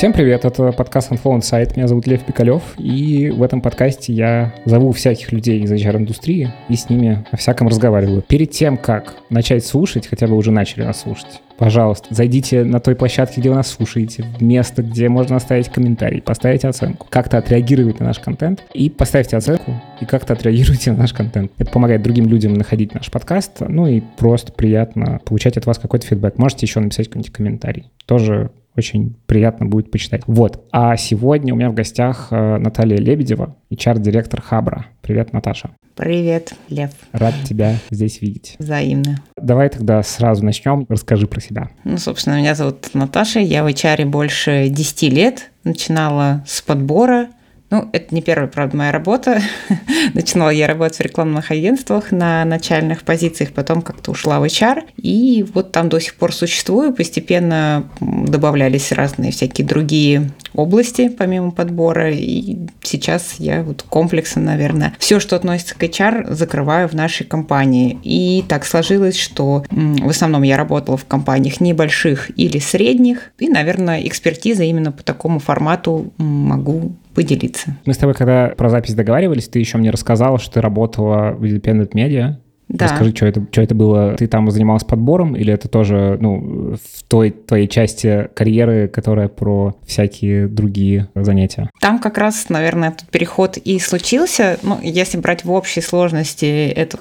Всем привет, это подкаст Unflow Insight, меня зовут Лев Пикалев, и в этом подкасте я зову всяких людей из HR-индустрии и с ними о всяком разговариваю. Перед тем, как начать слушать, хотя бы уже начали нас слушать, пожалуйста, зайдите на той площадке, где вы нас слушаете, в место, где можно оставить комментарий, поставить оценку, как-то отреагировать на наш контент, и поставьте оценку, и как-то отреагируйте на наш контент. Это помогает другим людям находить наш подкаст, ну и просто приятно получать от вас какой-то фидбэк. Можете еще написать какой-нибудь комментарий. Тоже очень приятно будет почитать. Вот. А сегодня у меня в гостях э, Наталья Лебедева, HR-директор Хабра. Привет, Наташа. Привет, Лев. Рад тебя здесь видеть. Взаимно. Давай тогда сразу начнем. Расскажи про себя. Ну, собственно, меня зовут Наташа. Я в HR больше 10 лет. Начинала с подбора ну, это не первая, правда, моя работа. Начинала я работать в рекламных агентствах на начальных позициях, потом как-то ушла в HR. И вот там до сих пор существую. Постепенно добавлялись разные всякие другие области, помимо подбора. И сейчас я вот комплексно, наверное, все, что относится к HR, закрываю в нашей компании. И так сложилось, что в основном я работала в компаниях небольших или средних. И, наверное, экспертиза именно по такому формату могу поделиться. Мы с тобой, когда про запись договаривались, ты еще мне рассказала, что ты работала в Independent Media. Да. Расскажи, что это, что это было? Ты там занималась подбором или это тоже ну, в той твоей части карьеры, которая про всякие другие занятия? Там как раз, наверное, этот переход и случился. Ну, если брать в общей сложности, это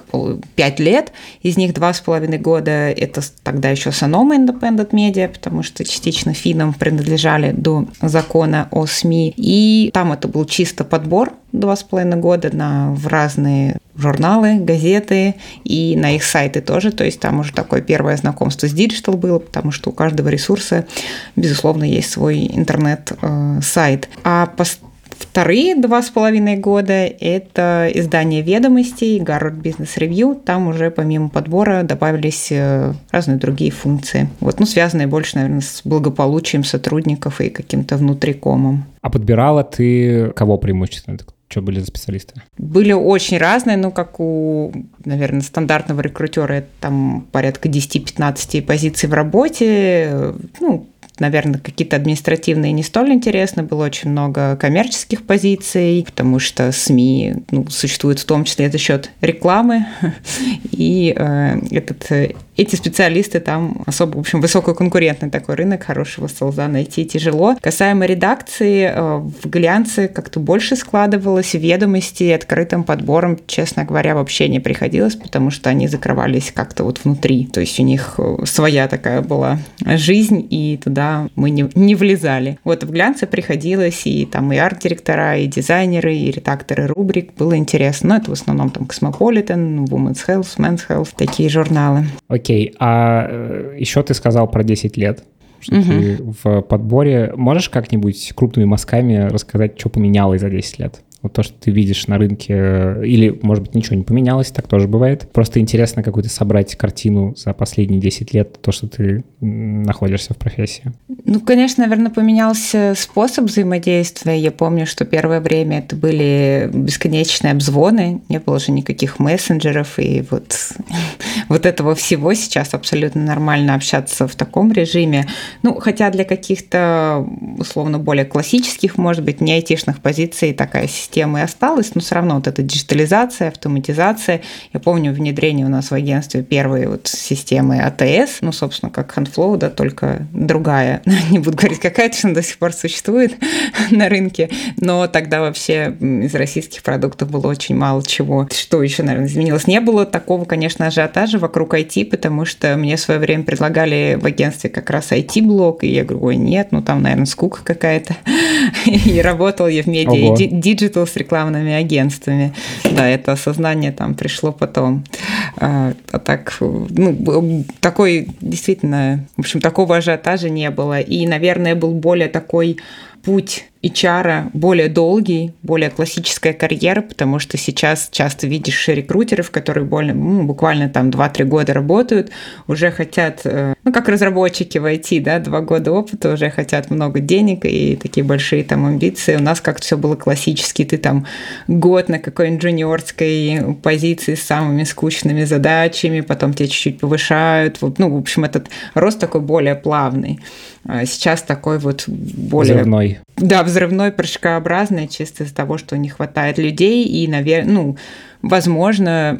5 лет, из них 2,5 года это тогда еще Sanoma Independent Media, потому что частично финам принадлежали до закона о СМИ. И там это был чисто подбор, два с половиной года на, в разные журналы, газеты и на их сайты тоже. То есть там уже такое первое знакомство с digital было, потому что у каждого ресурса, безусловно, есть свой интернет-сайт. Э, а вторые два с половиной года – это издание ведомостей, Harvard Business Review. Там уже помимо подбора добавились э, разные другие функции. Вот, ну, связанные больше, наверное, с благополучием сотрудников и каким-то внутрикомом. А подбирала ты кого преимущественно? Что были за специалисты? Были очень разные, ну, как у, наверное, стандартного рекрутера, это там порядка 10-15 позиций в работе, ну, наверное, какие-то административные не столь интересны. Было очень много коммерческих позиций, потому что СМИ ну, существуют в том числе за счет рекламы. И э, этот, эти специалисты там особо, в общем, высококонкурентный такой рынок, хорошего солза найти тяжело. Касаемо редакции, э, в глянце как-то больше складывалось, ведомости открытым подбором, честно говоря, вообще не приходилось, потому что они закрывались как-то вот внутри. То есть у них э, своя такая была жизнь, и туда мы не, не влезали. Вот в глянце приходилось и там и арт-директора, и дизайнеры, и редакторы рубрик. Было интересно. Но это в основном там Cosmopolitan, Women's Health, Men's Health, такие журналы. Окей, а э, еще ты сказал про 10 лет что угу. ты в подборе. Можешь как-нибудь крупными мазками рассказать, что поменялось за 10 лет? Вот то, что ты видишь на рынке, или, может быть, ничего не поменялось, так тоже бывает. Просто интересно какую-то собрать картину за последние 10 лет, то, что ты находишься в профессии. Ну, конечно, наверное, поменялся способ взаимодействия. Я помню, что первое время это были бесконечные обзвоны, не было же никаких мессенджеров, и вот, вот этого всего сейчас абсолютно нормально общаться в таком режиме. Ну, хотя для каких-то, условно, более классических, может быть, не айтишных позиций такая система системы осталось, но все равно вот эта диджитализация, автоматизация. Я помню внедрение у нас в агентстве первой вот системы АТС, ну, собственно, как HandFlow, да, только другая. Не буду говорить, какая, точно до сих пор существует на рынке, но тогда вообще из российских продуктов было очень мало чего. Что еще, наверное, изменилось? Не было такого, конечно, ажиотажа вокруг IT, потому что мне в свое время предлагали в агентстве как раз IT-блок, и я говорю, ой, нет, ну там, наверное, скука какая-то. И работал я в медиа digital работал с рекламными агентствами. Да, это осознание там пришло потом. А, а так, ну, такой действительно, в общем, такого ажиотажа не было. И, наверное, был более такой путь HR более долгий, более классическая карьера, потому что сейчас часто видишь рекрутеров, которые более, ну, буквально там 2-3 года работают, уже хотят, э, ну, как разработчики в IT, да, 2 года опыта, уже хотят много денег и такие большие там амбиции. У нас как-то все было классически, ты там год на какой-нибудь джуниорской позиции с самыми скучными задачами, потом тебя чуть-чуть повышают. Ну, в общем, этот рост такой более плавный. А сейчас такой вот более... Взрывной. Да, взрывной, прыжкообразный, чисто из-за того, что не хватает людей, и, наверное, ну, возможно,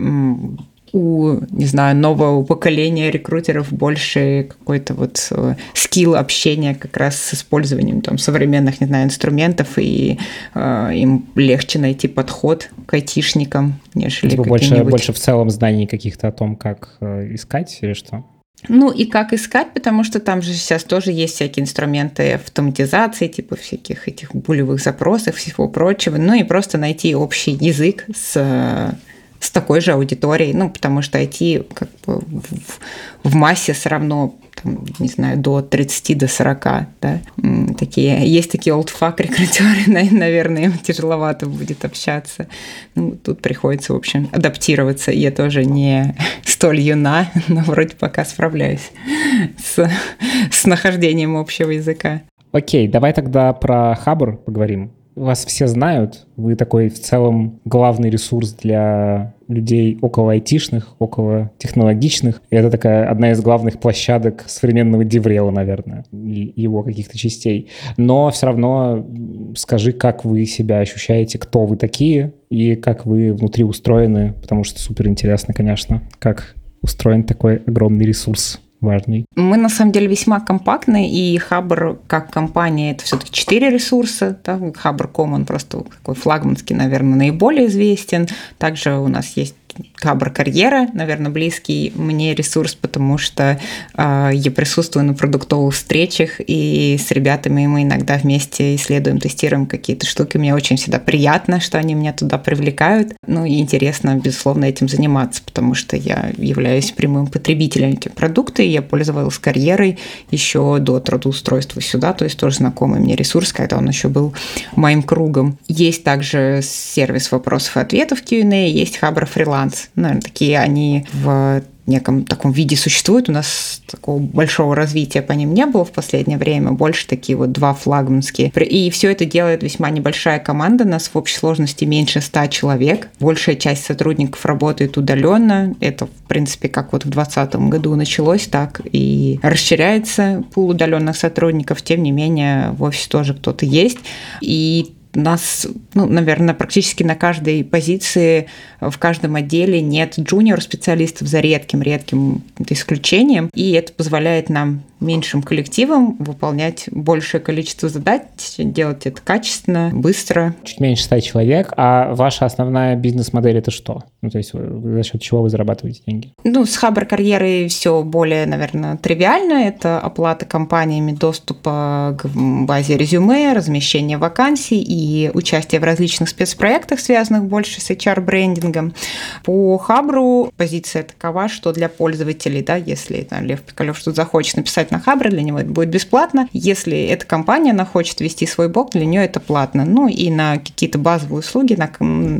у, не знаю, нового поколения рекрутеров больше какой-то вот э, скилл общения как раз с использованием там современных, не знаю, инструментов, и э, им легче найти подход к айтишникам, нежели типа больше, больше в целом знаний каких-то о том, как э, искать или что? Ну и как искать, потому что там же сейчас тоже есть всякие инструменты автоматизации, типа всяких этих булевых запросов, всего прочего. Ну и просто найти общий язык с с такой же аудиторией, ну, потому что IT как бы в, в массе все равно там, не знаю, до 30, до 40, да, такие, есть такие олдфак рекрутеры, наверное, им тяжеловато будет общаться. Ну, тут приходится, в общем, адаптироваться. Я тоже не столь юна, но вроде пока справляюсь с, с нахождением общего языка. Окей, давай тогда про Хабр поговорим вас все знают, вы такой в целом главный ресурс для людей около айтишных, около технологичных. И это такая одна из главных площадок современного Деврела, наверное, и его каких-то частей. Но все равно скажи, как вы себя ощущаете, кто вы такие и как вы внутри устроены, потому что супер интересно, конечно, как устроен такой огромный ресурс важный? Мы на самом деле весьма компактны, и Хабр как компания это все-таки четыре ресурса. Да? Хабр Common просто такой флагманский, наверное, наиболее известен. Также у нас есть Кабр Карьера, наверное, близкий мне ресурс, потому что э, я присутствую на продуктовых встречах, и с ребятами мы иногда вместе исследуем, тестируем какие-то штуки. Мне очень всегда приятно, что они меня туда привлекают. Ну и интересно, безусловно, этим заниматься, потому что я являюсь прямым потребителем этих продуктов, и я пользовалась карьерой еще до трудоустройства сюда, то есть тоже знакомый мне ресурс, когда он еще был моим кругом. Есть также сервис вопросов и ответов Q&A, есть Хабр фриланс, фриланс. Наверное, такие они в неком таком виде существуют. У нас такого большого развития по ним не было в последнее время. Больше такие вот два флагманские. И все это делает весьма небольшая команда. Нас в общей сложности меньше ста человек. Большая часть сотрудников работает удаленно. Это, в принципе, как вот в 2020 году началось, так и расширяется пул удаленных сотрудников. Тем не менее, в офисе тоже кто-то есть. И нас, ну, наверное, практически на каждой позиции, в каждом отделе нет джуниор-специалистов за редким-редким исключением, и это позволяет нам меньшим коллективом выполнять большее количество задач, делать это качественно, быстро. Чуть меньше 100 человек, а ваша основная бизнес-модель это что? Ну, то есть за счет чего вы зарабатываете деньги? Ну, с Хабр карьеры все более, наверное, тривиально. Это оплата компаниями доступа к базе резюме, размещение вакансий и участие в различных спецпроектах, связанных больше с HR-брендингом. По Хабру позиция такова, что для пользователей, да, если там, Лев Пикалев что-то захочет написать на Хабре, для него это будет бесплатно. Если эта компания, она хочет вести свой блог, для нее это платно. Ну и на какие-то базовые услуги, на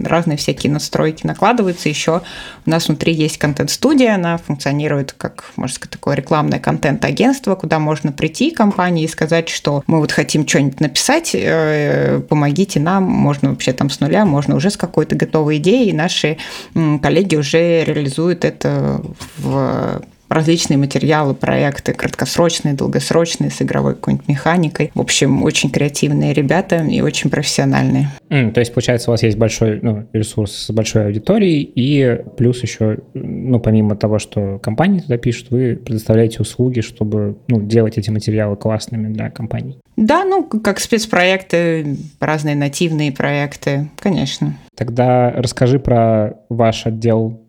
разные всякие настройки накладываются. Еще у нас внутри есть контент-студия, она функционирует как, можно сказать, такое рекламное контент-агентство, куда можно прийти компании и сказать, что мы вот хотим что-нибудь написать, э, помогите нам, можно вообще там с нуля, можно уже с какой-то готовой идеей, и наши коллеги уже реализуют это в различные материалы, проекты краткосрочные, долгосрочные, с игровой какой-нибудь механикой. В общем, очень креативные ребята и очень профессиональные. Mm, то есть, получается, у вас есть большой ну, ресурс с большой аудиторией, и плюс еще, ну, помимо того, что компании туда пишут, вы предоставляете услуги, чтобы ну, делать эти материалы классными для компаний. Да, ну, как спецпроекты, разные нативные проекты, конечно. Тогда расскажи про ваш отдел,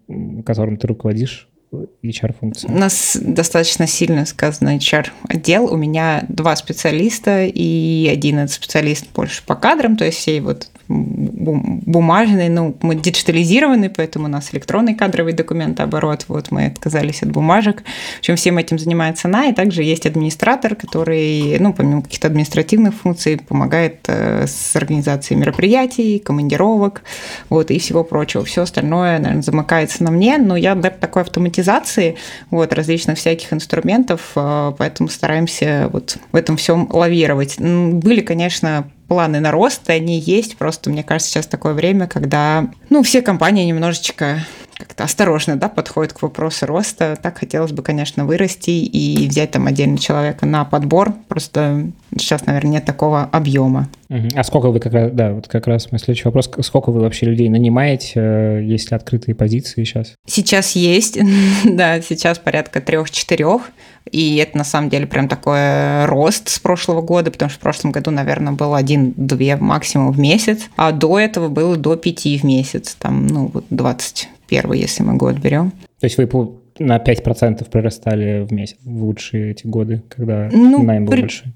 которым ты руководишь. HR-функции? У нас достаточно сильно сказано HR-отдел. У меня два специалиста и один специалист больше по кадрам, то есть все вот бумажный, ну, мы диджитализированы, поэтому у нас электронный кадровый документооборот, вот мы отказались от бумажек. В общем, всем этим занимается она, и также есть администратор, который, ну, помимо каких-то административных функций, помогает э, с организацией мероприятий, командировок, вот, и всего прочего. Все остальное, наверное, замыкается на мне, но я такой автоматизации, вот, различных всяких инструментов, э, поэтому стараемся вот в этом всем лавировать. Были, конечно, планы на рост, они есть, просто мне кажется, сейчас такое время, когда, ну, все компании немножечко как-то осторожно да, подходит к вопросу роста. Так хотелось бы, конечно, вырасти и взять там отдельно человека на подбор. Просто сейчас, наверное, нет такого объема. А сколько вы как раз, да, вот как раз мой следующий вопрос, сколько вы вообще людей нанимаете, э, есть ли открытые позиции сейчас? Сейчас есть, да, сейчас порядка трех-четырех, и это на самом деле прям такой рост с прошлого года, потому что в прошлом году, наверное, был один-две максимум в месяц, а до этого было до пяти в месяц, там, ну, вот 21 если мы год берем. То есть вы на 5% прирастали в месяц в лучшие эти годы, когда ну, найм был при... большой?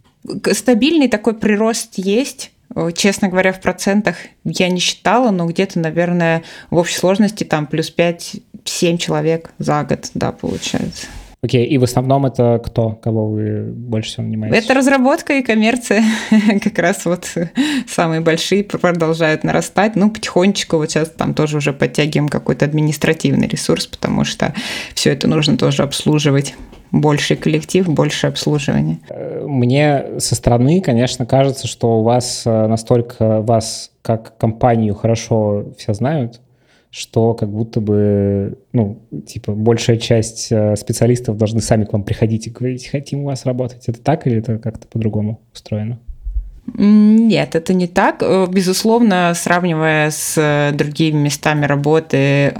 Стабильный такой прирост есть. Честно говоря, в процентах я не считала, но где-то, наверное, в общей сложности там плюс 5-7 человек за год, да, получается. Окей, и в основном это кто, кого вы больше всего нанимаете? Это разработка и коммерция. как раз вот самые большие продолжают нарастать. Ну, потихонечку вот сейчас там тоже уже подтягиваем какой-то административный ресурс, потому что все это нужно тоже обслуживать больший коллектив, больше обслуживания. Э, мне со стороны, конечно, кажется, что у вас э, настолько вас как компанию хорошо все знают, что как будто бы, ну, типа, большая часть э, специалистов должны сами к вам приходить и говорить, хотим у вас работать. Это так или это как-то по-другому устроено? Нет, это не так. Безусловно, сравнивая с другими местами работы,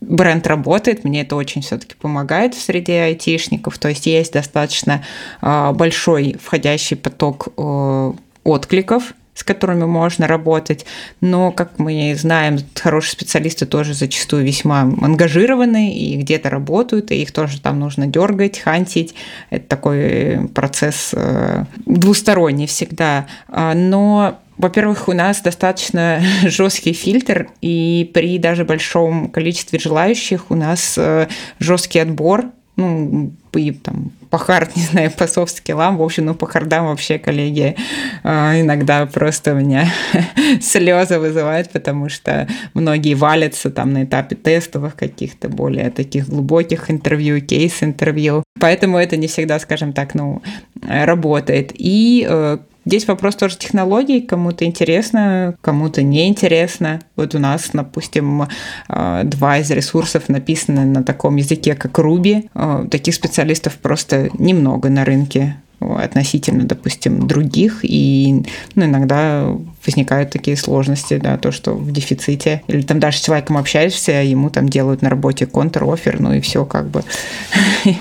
бренд работает, мне это очень все-таки помогает в среде айтишников, то есть есть достаточно большой входящий поток э, откликов, с которыми можно работать. Но, как мы знаем, хорошие специалисты тоже зачастую весьма ангажированы и где-то работают, и их тоже там нужно дергать, хантить. Это такой процесс э, двусторонний всегда. А, но во-первых, у нас достаточно жесткий фильтр, и при даже большом количестве желающих у нас э, жесткий отбор, ну, по, там, по хард, не знаю, по софт-скиллам, в общем, ну, по хардам вообще коллеги э, иногда просто у меня слезы вызывают, потому что многие валятся там на этапе тестовых каких-то более таких глубоких интервью, кейс-интервью. Поэтому это не всегда, скажем так, ну, работает. И э, Здесь вопрос тоже технологий, кому-то интересно, кому-то не интересно. Вот у нас, допустим, э, два из ресурсов написаны на таком языке, как Ruby. Э, таких специалистов просто немного на рынке относительно, допустим, других, и ну, иногда возникают такие сложности, да, то, что в дефиците, или там даже с человеком общаешься, ему там делают на работе контр-офер, ну и все как бы.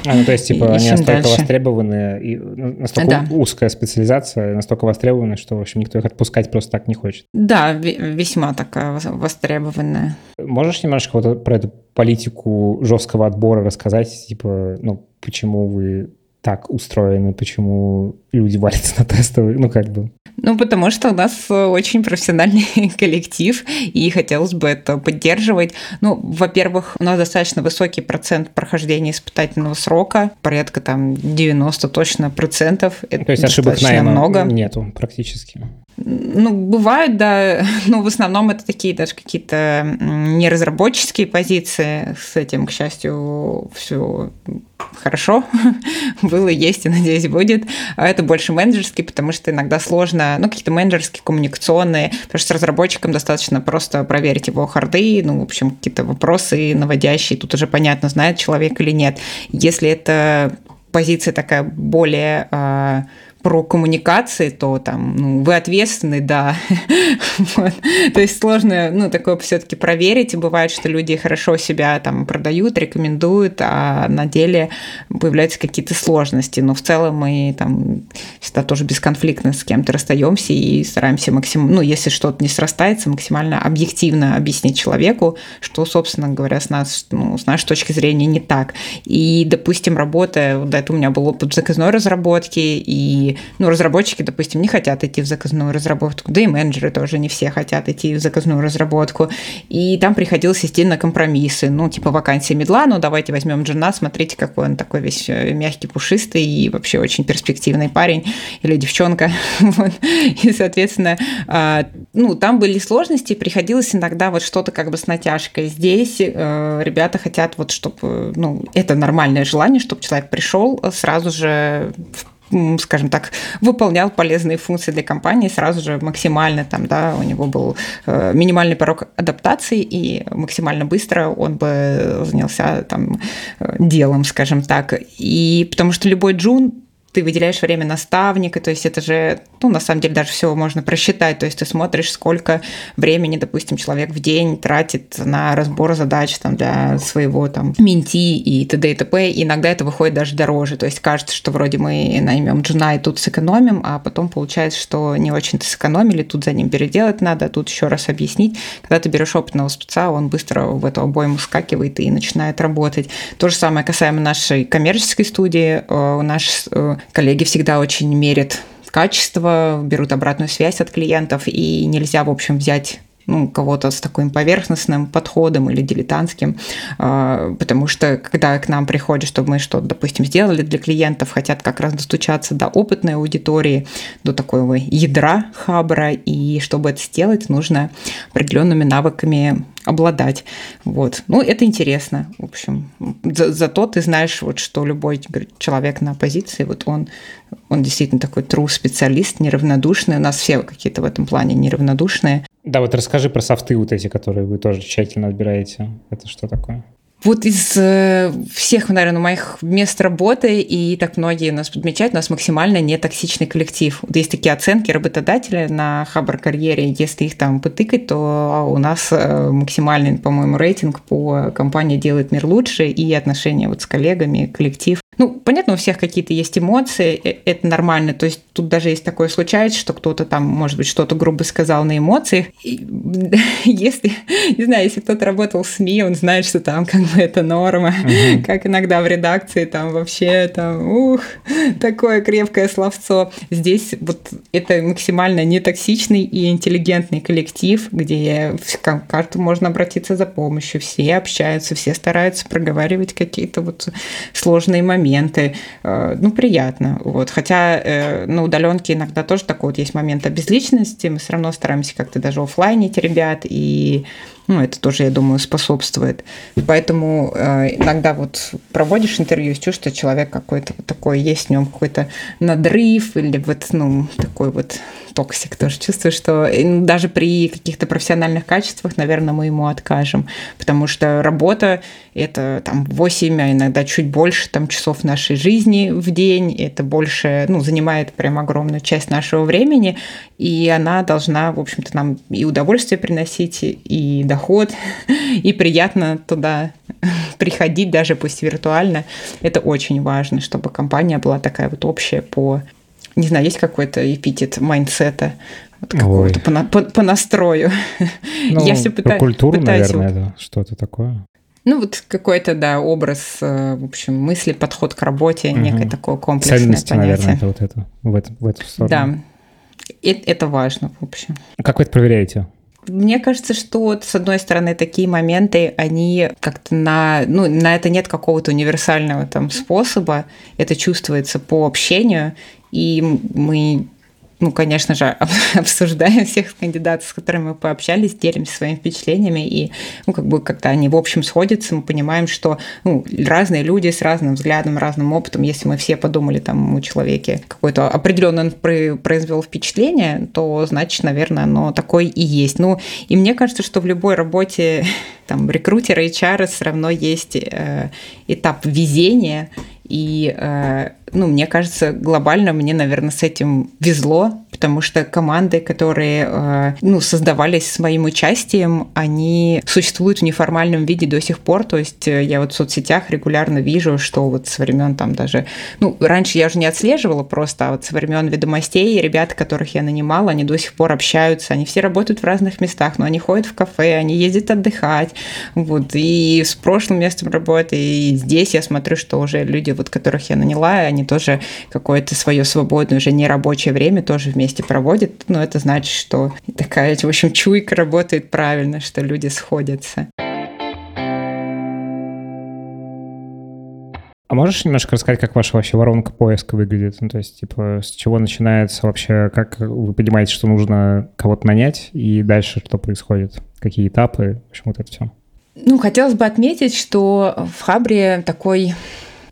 А, ну то есть, типа, они настолько дальше. востребованы, и настолько да. узкая специализация, настолько востребованы, что, в общем, никто их отпускать просто так не хочет. Да, весьма такая востребованная. Можешь немножко вот про эту политику жесткого отбора рассказать, типа, ну, почему вы так устроены, почему люди валятся на тестовые, ну как бы. Ну, потому что у нас очень профессиональный коллектив, и хотелось бы это поддерживать. Ну, во-первых, у нас достаточно высокий процент прохождения испытательного срока, порядка там 90 точно процентов. Это То есть ошибок найма много. нету практически. Ну, бывают, да, но в основном это такие даже какие-то неразработческие позиции. С этим, к счастью, все хорошо было, есть и, надеюсь, будет. А это больше менеджерский, потому что иногда сложно, ну, какие-то менеджерские, коммуникационные, потому что с разработчиком достаточно просто проверить его харды, ну, в общем, какие-то вопросы наводящие, тут уже понятно, знает человек или нет. Если это позиция такая более а, про коммуникации, то там, ну, вы ответственны, да. То есть сложно, ну, такое все-таки проверить. И бывает, что люди хорошо себя там продают, рекомендуют, а на деле появляются какие-то сложности. Но в целом мы там всегда тоже бесконфликтно с кем-то расстаемся и стараемся максимум, ну, если что-то не срастается, максимально объективно объяснить человеку, что, собственно говоря, с нас, ну, с нашей точки зрения не так. И, допустим, работая, вот это у меня был опыт заказной разработки, и ну, разработчики, допустим, не хотят идти в заказную разработку, да и менеджеры тоже не все хотят идти в заказную разработку. И там приходилось идти на компромиссы. Ну, типа вакансия медла, ну, давайте возьмем джина, смотрите, какой он такой весь э, мягкий, пушистый и вообще очень перспективный парень или девчонка. вот. И, соответственно, а, ну, там были сложности, приходилось иногда вот что-то как бы с натяжкой. Здесь э, ребята хотят вот, чтобы, ну, это нормальное желание, чтобы человек пришел сразу же скажем так, выполнял полезные функции для компании сразу же максимально там, да, у него был э, минимальный порог адаптации, и максимально быстро он бы занялся там э, делом, скажем так. И потому что любой джун ты выделяешь время наставника, то есть это же, ну, на самом деле даже все можно просчитать, то есть ты смотришь, сколько времени, допустим, человек в день тратит на разбор задач там для своего там менти и т.д. и т.п. Иногда это выходит даже дороже, то есть кажется, что вроде мы наймем джуна и тут сэкономим, а потом получается, что не очень-то сэкономили, тут за ним переделать надо, тут еще раз объяснить. Когда ты берешь опытного спеца, он быстро в эту обойму скакивает и начинает работать. То же самое касаемо нашей коммерческой студии. Э, у нас э, Коллеги всегда очень мерят качество, берут обратную связь от клиентов, и нельзя, в общем, взять ну, кого-то с таким поверхностным подходом или дилетантским, а, потому что когда к нам приходят, чтобы мы что-то, допустим, сделали для клиентов, хотят как раз достучаться до опытной аудитории, до такого ядра хабра, и чтобы это сделать, нужно определенными навыками обладать. Вот. Ну, это интересно, в общем. За, зато ты знаешь, вот, что любой человек на позиции, вот он, он действительно такой true специалист, неравнодушный. У нас все какие-то в этом плане неравнодушные. Да, вот расскажи про софты вот эти, которые вы тоже тщательно отбираете. Это что такое? Вот из э, всех, наверное, моих мест работы, и так многие нас подмечают, у нас максимально нетоксичный коллектив. Вот есть такие оценки работодателя на Хабр карьере, если их там потыкать, то у нас э, максимальный, по-моему, рейтинг по компании «Делает мир лучше» и отношения вот с коллегами, коллектив. Ну, понятно, у всех какие-то есть эмоции, э, это нормально. То есть тут даже есть такое случается, что кто-то там, может быть, что-то грубо сказал на эмоциях. И, если, не знаю, если кто-то работал в СМИ, он знает, что там как бы это норма. Uh-huh. Как иногда в редакции там вообще там, ух, такое крепкое словцо. Здесь вот это максимально нетоксичный и интеллигентный коллектив, где к каждому можно обратиться за помощью. Все общаются, все стараются проговаривать какие-то вот сложные моменты. Э, ну, приятно. Вот. Хотя э, на удаленке иногда тоже такой вот есть момент обезличенности. Мы все равно стараемся как-то даже офлайнить ребят и ну, это тоже, я думаю, способствует. Поэтому э, иногда вот проводишь интервью, чувствуешь, что человек какой-то вот такой, есть в нем какой-то надрыв или вот, ну, такой вот токсик тоже. Чувствую, что ну, даже при каких-то профессиональных качествах, наверное, мы ему откажем, потому что работа – это там 8, а иногда чуть больше там часов нашей жизни в день, это больше, ну, занимает прям огромную часть нашего времени, и она должна, в общем-то, нам и удовольствие приносить, и доход, и приятно туда приходить, даже пусть виртуально. Это очень важно, чтобы компания была такая вот общая по не знаю, есть какой-то эпитет mindset а, вот какого-то по, по, по настрою. Ну, Я все пытаюсь... культуру, пытаюсь наверное, вот, что-то такое. Ну, вот какой-то, да, образ, э, в общем, мысли, подход к работе, угу. некое такое комплексное Ценности, понятие. наверное, это вот это, в, это, в эту сторону. Да, это, это важно, в общем. Как вы это проверяете? Мне кажется, что вот, с одной стороны такие моменты, они как-то на, ну, на это нет какого-то универсального там способа, это чувствуется по общению, и мы ну, конечно же, обсуждаем всех кандидатов, с которыми мы пообщались, делимся своими впечатлениями, и, ну, как бы, когда они, в общем, сходятся, мы понимаем, что, ну, разные люди с разным взглядом, разным опытом, если мы все подумали, там, у человека какое-то определенное произвел впечатление, то, значит, наверное, оно такое и есть. Ну, и мне кажется, что в любой работе, там, рекрутера, HR все равно есть э, этап везения, и, э, ну, мне кажется, глобально мне, наверное, с этим везло, потому что команды, которые э, ну, создавались с моим участием, они существуют в неформальном виде до сих пор. То есть э, я вот в соцсетях регулярно вижу, что вот со времен там даже... Ну, раньше я уже не отслеживала просто, а вот со времен ведомостей ребята, которых я нанимала, они до сих пор общаются, они все работают в разных местах, но они ходят в кафе, они ездят отдыхать. Вот. И с прошлым местом работы, и здесь я смотрю, что уже люди, вот которых я наняла, они тоже какое-то свое свободное, уже не рабочее время тоже вместе вместе проводит, ну, это значит, что такая, в общем, чуйка работает правильно, что люди сходятся. А можешь немножко рассказать, как ваша вообще воронка поиска выглядит? Ну, то есть, типа, с чего начинается вообще, как вы понимаете, что нужно кого-то нанять, и дальше что происходит? Какие этапы? В общем, вот это все. Ну, хотелось бы отметить, что в Хабре такой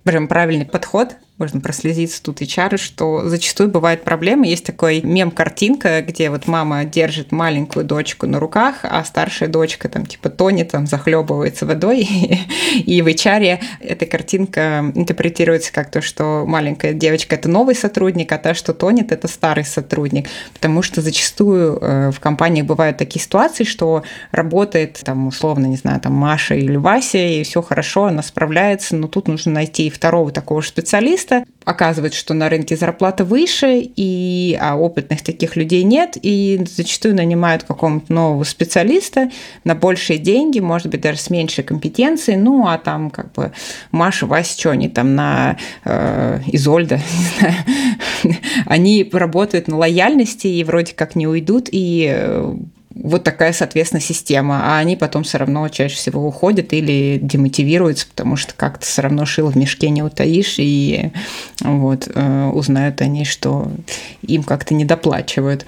прям правильный подход можно прослезиться тут и чары, что зачастую бывают проблемы. Есть такой мем-картинка, где вот мама держит маленькую дочку на руках, а старшая дочка там типа тонет, там захлебывается водой. И в HR эта картинка интерпретируется как то, что маленькая девочка – это новый сотрудник, а та, что тонет – это старый сотрудник. Потому что зачастую э, в компаниях бывают такие ситуации, что работает там условно, не знаю, там Маша или Вася, и все хорошо, она справляется, но тут нужно найти второго такого специалиста, специалиста. Оказывается, что на рынке зарплата выше, и, а опытных таких людей нет, и зачастую нанимают какого-то нового специалиста на большие деньги, может быть, даже с меньшей компетенцией, ну, а там как бы Маша, Вася, что они там на э, Изольда, не знаю, они работают на лояльности и вроде как не уйдут, и э, вот такая, соответственно, система. А они потом все равно чаще всего уходят или демотивируются, потому что как-то все равно шило в мешке не утаишь, и вот э, узнают они, что им как-то недоплачивают.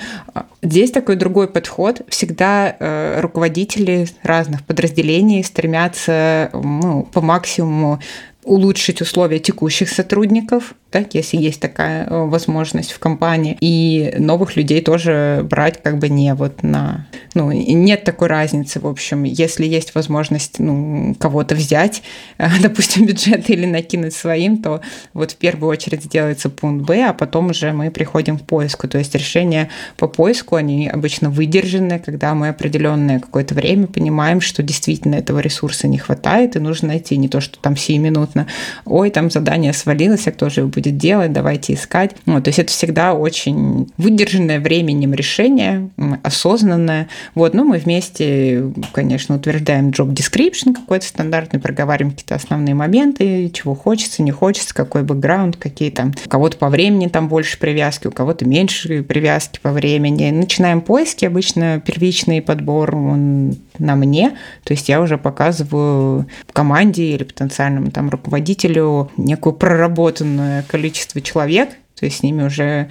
Здесь такой другой подход. Всегда э, руководители разных подразделений стремятся ну, по максимуму улучшить условия текущих сотрудников, так, если есть такая э, возможность в компании, и новых людей тоже брать как бы не вот на... Ну, нет такой разницы, в общем, если есть возможность ну, кого-то взять, допустим, бюджет или накинуть своим, то вот в первую очередь сделается пункт Б, а потом уже мы приходим к поиску, то есть решения по поиску, они обычно выдержаны, когда мы определенное какое-то время понимаем, что действительно этого ресурса не хватает, и нужно найти. Не то, что там сиюминутно, ой, там задание свалилось, а кто же будет делать, давайте искать. Вот, то есть это всегда очень выдержанное временем решение, осознанное. Вот, ну, мы вместе, конечно, утверждаем job description какой-то стандартный, проговариваем какие-то основные моменты, чего хочется, не хочется, какой бэкграунд, какие там, у кого-то по времени там больше привязки, у кого-то меньше привязки по времени. Начинаем поиски, обычно первичный подбор, он на мне, то есть я уже показываю команде или потенциальному там руководителю некую проработанное количество человек, то есть с ними уже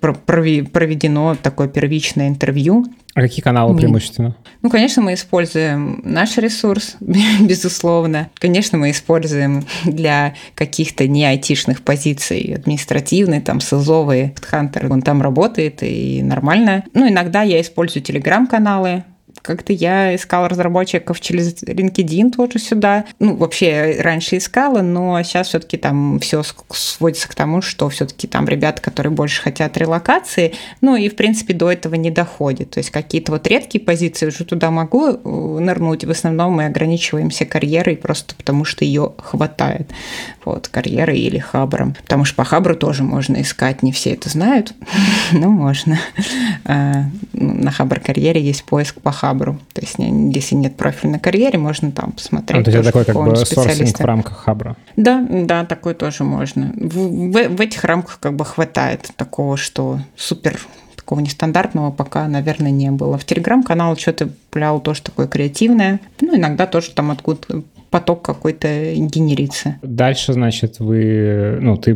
проведено такое первичное интервью. А какие каналы преимущественно? Ну, конечно, мы используем наш ресурс, безусловно. Конечно, мы используем для каких-то не айтишных позиций административные, там, СИЗОвые. Хантер, он там работает, и нормально. Ну, иногда я использую телеграм-каналы, как-то я искала разработчиков через LinkedIn тоже сюда. Ну, вообще раньше искала, но сейчас все-таки там все сводится к тому, что все-таки там ребята, которые больше хотят релокации, ну и в принципе до этого не доходит. То есть какие-то вот редкие позиции уже туда могу э, нырнуть. В основном мы ограничиваемся карьерой просто потому, что ее хватает. Вот, карьерой или хабром. Потому что по хабру тоже можно искать, не все это знают, но можно. А, ну, на хабр карьере есть поиск по хабру Хабру. То есть если нет профиля на карьере, можно там посмотреть. А, то есть это такой как бы сорсинг в рамках Хабра. Да, да, такой тоже можно. В, в, в этих рамках как бы хватает такого, что супер такого нестандартного пока, наверное, не было. В Телеграм-канал что-то плял тоже такое креативное. Ну, иногда тоже там откуда поток какой-то генерится. Дальше, значит, вы, ну, ты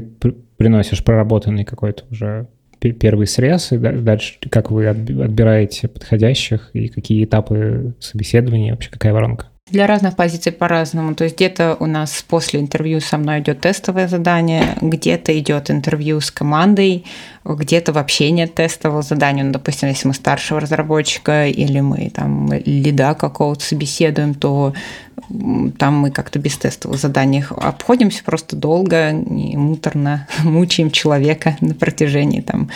приносишь проработанный какой-то уже первый срез, и дальше как вы отбираете подходящих, и какие этапы собеседования, вообще какая воронка? Для разных позиций по-разному. То есть где-то у нас после интервью со мной идет тестовое задание, где-то идет интервью с командой, где-то вообще нет тестового задания. Ну, допустим, если мы старшего разработчика или мы там лида какого-то собеседуем, то там мы как-то без тестовых заданий обходимся просто долго и муторно мучаем человека на протяжении там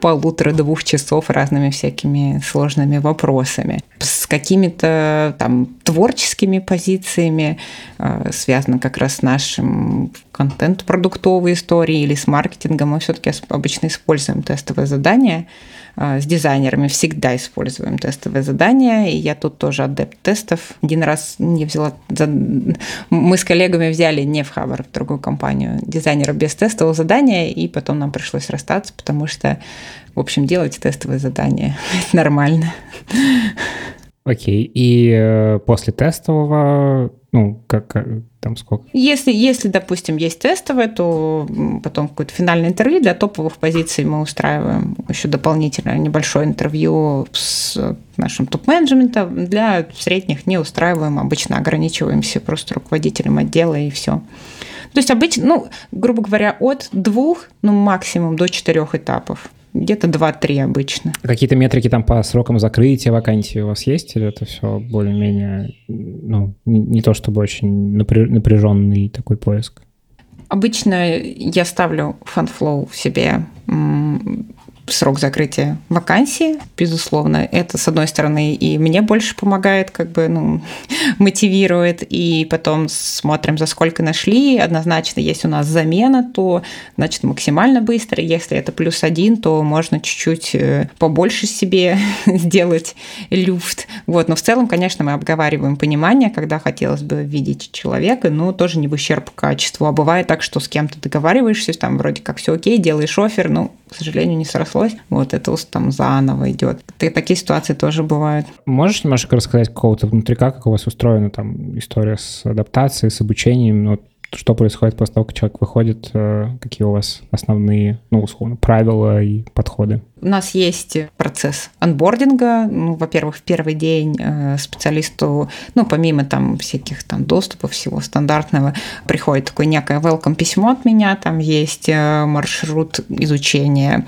полутора-двух часов разными всякими сложными вопросами. С какими-то там творческими позициями, э, связано как раз с нашим контент-продуктовой историей или с маркетингом, мы все-таки обычно используем тестовые задания – а, с дизайнерами всегда используем тестовые задания, и я тут тоже адепт тестов. Один раз не взяла... Мы с коллегами взяли не в Хабар, в другую компанию, дизайнера без тестового задания, и потом нам пришлось расстаться, потому что, в общем, делать тестовые задания. Это нормально. Окей, и э, после тестового, ну, как, там сколько? Если, если, допустим, есть тестовое, то потом какое-то финальное интервью для топовых позиций мы устраиваем еще дополнительное небольшое интервью с нашим топ-менеджментом. Для средних не устраиваем, обычно ограничиваемся просто руководителем отдела и все. То есть обычно, ну, грубо говоря, от двух, ну, максимум до четырех этапов. Где-то 2-3 обычно. Какие-то метрики там по срокам закрытия вакансии у вас есть? Или это все более-менее, ну, не то чтобы очень напряженный такой поиск? Обычно я ставлю FunFlow в себе срок закрытия вакансии, безусловно. Это, с одной стороны, и мне больше помогает, как бы, ну, мотивирует, и потом смотрим, за сколько нашли. Однозначно, если у нас замена, то, значит, максимально быстро. Если это плюс один, то можно чуть-чуть э, побольше себе сделать люфт. Вот. Но в целом, конечно, мы обговариваем понимание, когда хотелось бы видеть человека, но тоже не в ущерб качеству. А бывает так, что с кем-то договариваешься, там вроде как все окей, делаешь офер, ну, к сожалению, не срослось. Вот это там заново идет. Такие ситуации тоже бывают. Можешь немножко рассказать какого-то внутрика, как у вас устроена там история с адаптацией, с обучением? Ну, что происходит после того, как человек выходит, э, какие у вас основные, ну, условно, правила и подходы? У нас есть процесс анбординга. Ну, во-первых, в первый день э, специалисту, ну, помимо там всяких там доступов, всего стандартного, приходит такое некое welcome письмо от меня, там есть э, маршрут изучения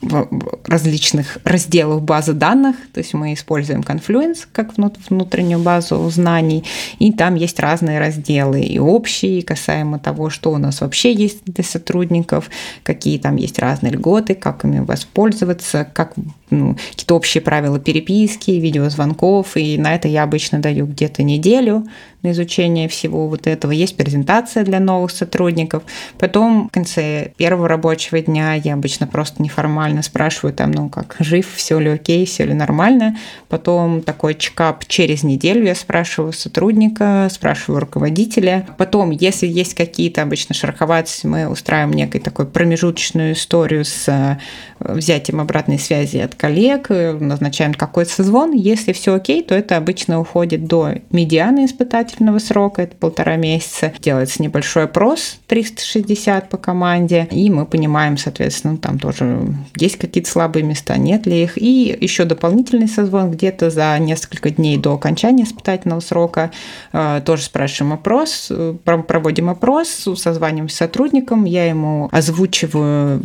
различных разделов базы данных, то есть мы используем Confluence как внутреннюю базу знаний, и там есть разные разделы, и общие, касаемо того, что у нас вообще есть для сотрудников, какие там есть разные льготы, как ими воспользоваться, как ну, какие-то общие правила переписки, видеозвонков, и на это я обычно даю где-то неделю, на изучение всего вот этого. Есть презентация для новых сотрудников. Потом в конце первого рабочего дня я обычно просто неформально спрашиваю там, ну как, жив, все ли окей, все ли нормально. Потом такой чекап через неделю я спрашиваю сотрудника, спрашиваю руководителя. Потом, если есть какие-то обычно шероховатости, мы устраиваем некой такой промежуточную историю с э, взятием обратной связи от коллег, э, назначаем какой-то созвон. Если все окей, то это обычно уходит до медианы испытать испытательного срока, это полтора месяца. Делается небольшой опрос, 360 по команде, и мы понимаем, соответственно, там тоже есть какие-то слабые места, нет ли их. И еще дополнительный созвон где-то за несколько дней до окончания испытательного срока. Э, тоже спрашиваем опрос, э, проводим опрос, созваниваемся с сотрудником, я ему озвучиваю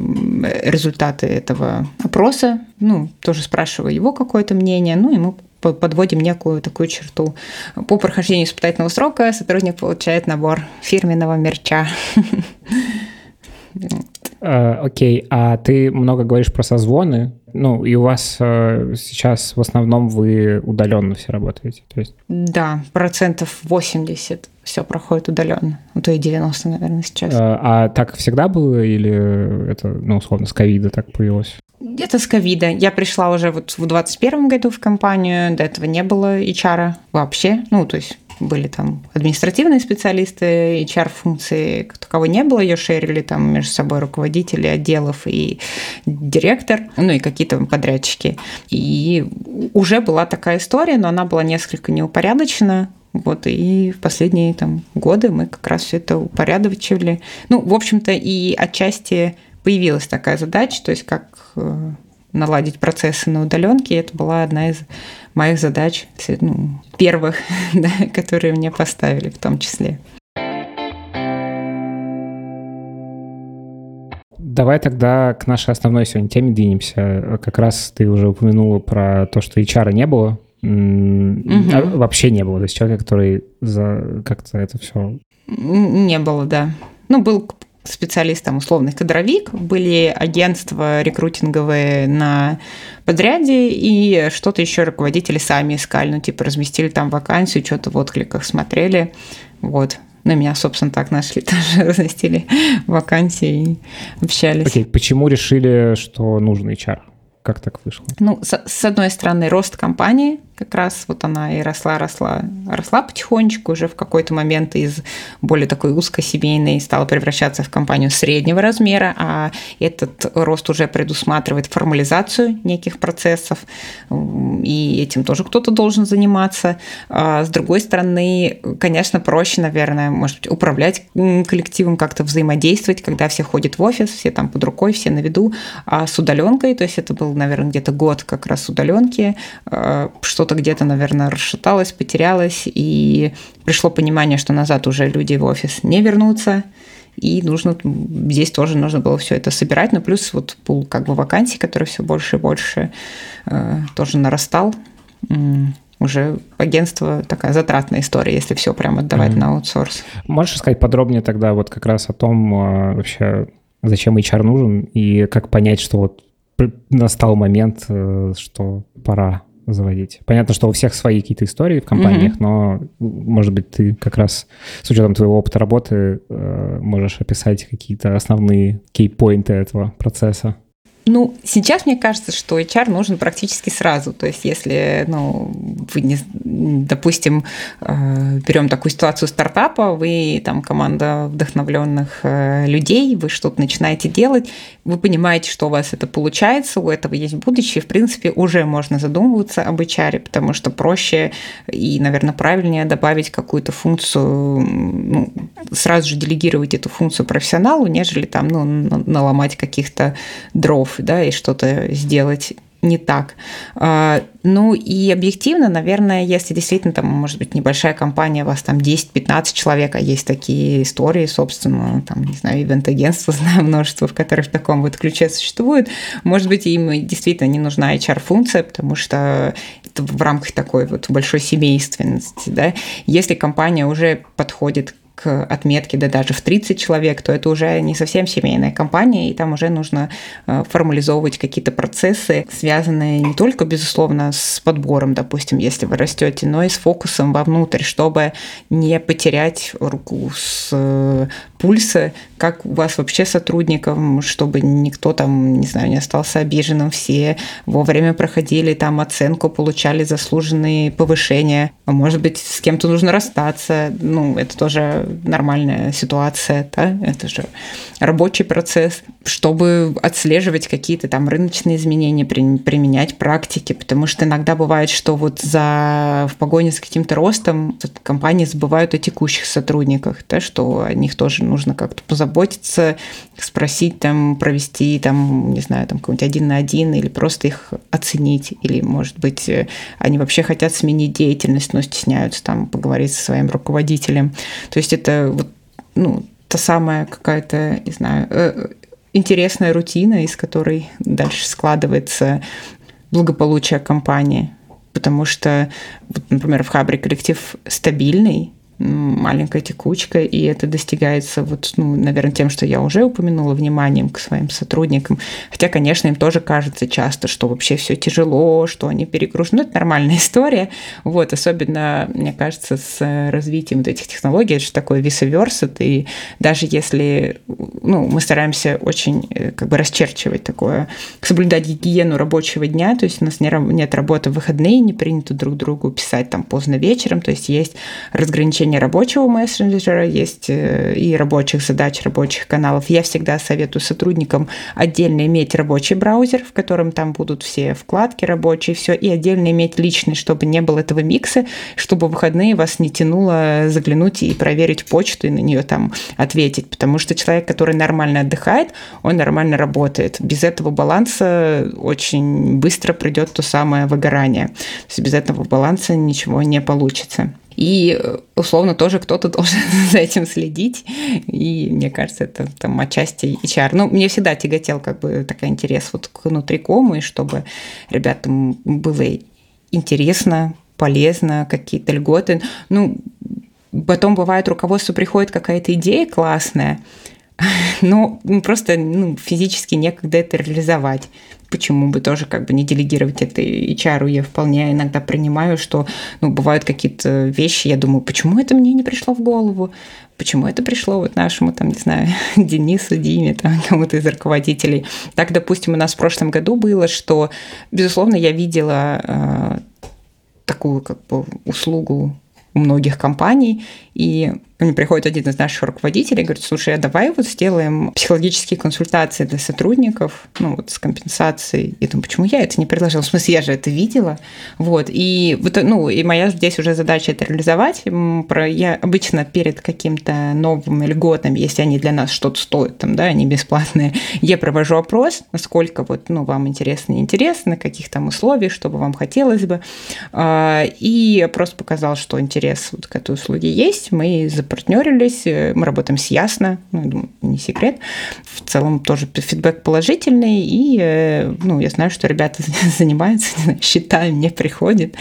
результаты этого опроса, ну, тоже спрашиваю его какое-то мнение, ну, и мы подводим некую такую черту. По прохождению испытательного срока сотрудник получает набор фирменного мерча. Э, окей, а ты много говоришь про созвоны, ну, и у вас э, сейчас в основном вы удаленно все работаете, то есть? Да, процентов 80 все проходит удаленно, ну, то и 90, наверное, сейчас. Э, а так всегда было или это, ну, условно, с ковида так появилось? Где-то с ковида. Я пришла уже вот в 2021 году в компанию, до этого не было HR вообще. Ну, то есть были там административные специалисты, HR-функции таковой не было, ее шерили там между собой руководители отделов и директор, ну и какие-то подрядчики. И уже была такая история, но она была несколько неупорядочена, вот, и в последние там, годы мы как раз все это упорядочивали. Ну, в общем-то, и отчасти появилась такая задача, то есть как э, наладить процессы на удаленке. Это была одна из моих задач, ну, первых, да, которые мне поставили в том числе. Давай тогда к нашей основной сегодня теме двинемся. Как раз ты уже упомянула про то, что HR не было. Угу. А вообще не было. То есть человека, который за как-то это все... Не было, да. Ну, был специалист, там, условный кадровик, были агентства рекрутинговые на подряде, и что-то еще руководители сами искали, ну, типа, разместили там вакансию, что-то в откликах смотрели, вот. На меня, собственно, так нашли, тоже разместили вакансии и общались. Окей, okay. почему решили, что нужен HR? Как так вышло? Ну, с, с одной стороны, рост компании – как раз вот она и росла, росла, росла потихонечку, уже в какой-то момент из более такой узкосемейной стала превращаться в компанию среднего размера, а этот рост уже предусматривает формализацию неких процессов, и этим тоже кто-то должен заниматься. А с другой стороны, конечно, проще, наверное, может быть, управлять коллективом, как-то взаимодействовать, когда все ходят в офис, все там под рукой, все на виду, а с удаленкой, то есть это был, наверное, где-то год как раз удаленки, а, что-то что-то где-то, наверное, расшаталось, потерялось, и пришло понимание, что назад уже люди в офис не вернутся, и нужно здесь тоже нужно было все это собирать, но плюс вот пул как бы вакансий, который все больше и больше э, тоже нарастал. Уже агентство такая затратная история, если все прям отдавать mm-hmm. на аутсорс. Можешь сказать подробнее тогда вот как раз о том э, вообще, зачем HR нужен и как понять, что вот настал момент, э, что пора заводить. Понятно, что у всех свои какие-то истории в компаниях, mm-hmm. но, может быть, ты как раз с учетом твоего опыта работы э, можешь описать какие-то основные кей-поинты этого процесса. Ну, сейчас мне кажется, что HR нужен практически сразу. То есть, если, ну, вы, не, допустим, э, берем такую ситуацию стартапа, вы там команда вдохновленных э, людей, вы что-то начинаете делать, вы понимаете, что у вас это получается, у этого есть будущее, в принципе, уже можно задумываться об HR, потому что проще и, наверное, правильнее добавить какую-то функцию, ну, сразу же делегировать эту функцию профессионалу, нежели там, ну, наломать каких-то дров да, и что-то сделать не так. А, ну и объективно, наверное, если действительно там, может быть, небольшая компания, у вас там 10-15 человек, а есть такие истории, собственно, там, не знаю, ивент-агентства, знаю множество, в которых в таком вот ключе существует, может быть, им действительно не нужна HR-функция, потому что в рамках такой вот большой семейственности, да. Если компания уже подходит к отметке, да даже в 30 человек, то это уже не совсем семейная компания, и там уже нужно э, формализовывать какие-то процессы, связанные не только, безусловно, с подбором, допустим, если вы растете, но и с фокусом вовнутрь, чтобы не потерять руку с э, пульса, как у вас вообще сотрудникам, чтобы никто там, не знаю, не остался обиженным, все вовремя проходили там оценку, получали заслуженные повышения, а может быть, с кем-то нужно расстаться, ну, это тоже нормальная ситуация, да, это же рабочий процесс, чтобы отслеживать какие-то там рыночные изменения, применять практики, потому что иногда бывает, что вот за, в погоне с каким-то ростом компании забывают о текущих сотрудниках, да, что о них тоже нужно как-то позаботиться, спросить там, провести там, не знаю, там какой-нибудь один на один или просто их оценить, или, может быть, они вообще хотят сменить деятельность, но стесняются там поговорить со своим руководителем. То есть это вот, ну, та самая какая-то, не знаю, э, интересная рутина, из которой дальше складывается благополучие компании. Потому что, вот, например, в Хабре коллектив стабильный, маленькая текучка, и это достигается, вот, ну, наверное, тем, что я уже упомянула, вниманием к своим сотрудникам. Хотя, конечно, им тоже кажется часто, что вообще все тяжело, что они перегружены. Ну, это нормальная история. Вот, особенно, мне кажется, с развитием вот этих технологий, это же такое висоверса, и даже если, ну, мы стараемся очень э, как бы расчерчивать такое, соблюдать гигиену рабочего дня, то есть у нас нет работы в выходные, не принято друг другу писать там поздно вечером, то есть есть разграничение обеспечения рабочего мессенджера, есть э, и рабочих задач, рабочих каналов. Я всегда советую сотрудникам отдельно иметь рабочий браузер, в котором там будут все вкладки рабочие, все, и отдельно иметь личный, чтобы не было этого микса, чтобы в выходные вас не тянуло заглянуть и проверить почту и на нее там ответить, потому что человек, который нормально отдыхает, он нормально работает. Без этого баланса очень быстро придет то самое выгорание. То есть без этого баланса ничего не получится. И, условно, тоже кто-то должен за этим следить. И мне кажется, это там отчасти HR. Ну, мне всегда тяготел как бы такой интерес вот к внутрикому, и чтобы ребятам было интересно, полезно, какие-то льготы. Ну, потом бывает, руководство приходит какая-то идея классная, но просто ну, физически некогда это реализовать почему бы тоже как бы не делегировать это HR. Я вполне иногда принимаю, что ну, бывают какие-то вещи, я думаю, почему это мне не пришло в голову? Почему это пришло вот нашему, там, не знаю, Денису, Диме, там, кому-то из руководителей? Так, допустим, у нас в прошлом году было, что, безусловно, я видела э, такую как бы услугу у многих компаний, и ко мне приходит один из наших руководителей и говорит, слушай, а давай вот сделаем психологические консультации для сотрудников, ну вот с компенсацией. Я думаю, почему я это не предложила? В смысле, я же это видела. Вот, и, вот, ну, и моя здесь уже задача это реализовать. Про, я обычно перед каким-то новым льготом, если они для нас что-то стоят, там, да, они бесплатные, я провожу опрос, насколько вот, ну, вам интересно, неинтересно, каких там условий, что бы вам хотелось бы. А, и опрос показал, что интерес вот к этой услуге есть. Мы э, мы работаем с Ясно, ну, я думаю, не секрет. В целом тоже фидбэк положительный, и, э, ну, я знаю, что ребята занимаются, считаю, мне приходит.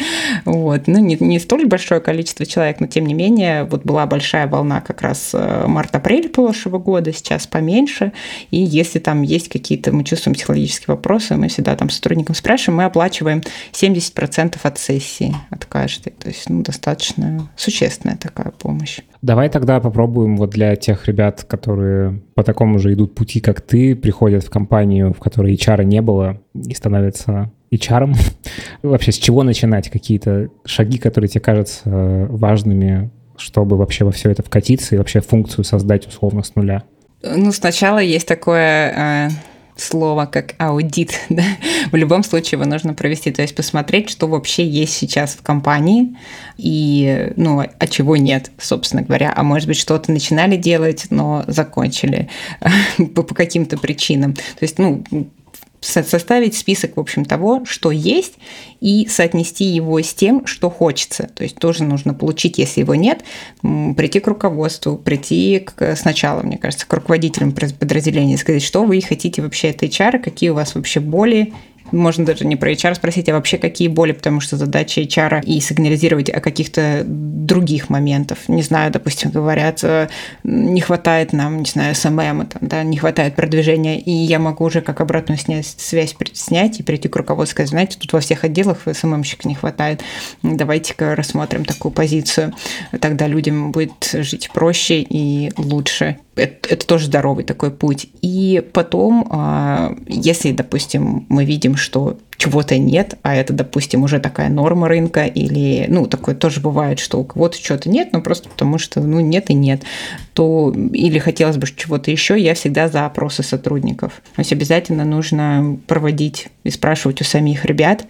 Вот. Ну, не, не столь большое количество человек, но тем не менее, вот была большая волна как раз э, март-апрель прошлого года, сейчас поменьше, и если там есть какие-то, мы чувствуем психологические вопросы, мы всегда там сотрудникам спрашиваем, мы оплачиваем 70% от сессии, от каждой. То есть, ну, достаточно существенная такая помощь. Давай тогда попробуем вот для тех ребят, которые по такому же идут пути, как ты, приходят в компанию, в которой HR не было, и становятся HR. вообще, с чего начинать? Какие-то шаги, которые тебе кажутся важными, чтобы вообще во все это вкатиться и вообще функцию создать условно с нуля? Ну, сначала есть такое э, слово, как аудит. Да? В любом случае его нужно провести, то есть посмотреть, что вообще есть сейчас в компании и, ну, а чего нет, собственно говоря. А может быть, что-то начинали делать, но закончили по, каким-то причинам. То есть, ну, составить список, в общем, того, что есть, и соотнести его с тем, что хочется. То есть тоже нужно получить, если его нет, прийти к руководству, прийти к, сначала, мне кажется, к руководителям подразделения, сказать, что вы хотите вообще от HR, какие у вас вообще боли, можно даже не про HR спросить, а вообще какие боли, потому что задача HR и сигнализировать о каких-то других моментах. Не знаю, допустим, говорят, э, не хватает нам, не знаю, SMM, там, да, не хватает продвижения, и я могу уже как обратную снять, связь снять и прийти к руководству сказать, знаете, тут во всех отделах SMM щика не хватает, давайте-ка рассмотрим такую позицию, тогда людям будет жить проще и лучше это, это тоже здоровый такой путь. И потом, а, если, допустим, мы видим, что чего-то нет, а это, допустим, уже такая норма рынка, или, ну, такое тоже бывает, что у кого-то чего-то нет, но просто потому что, ну, нет и нет, то или хотелось бы чего-то еще, я всегда за опросы сотрудников. То есть обязательно нужно проводить и спрашивать у самих ребят,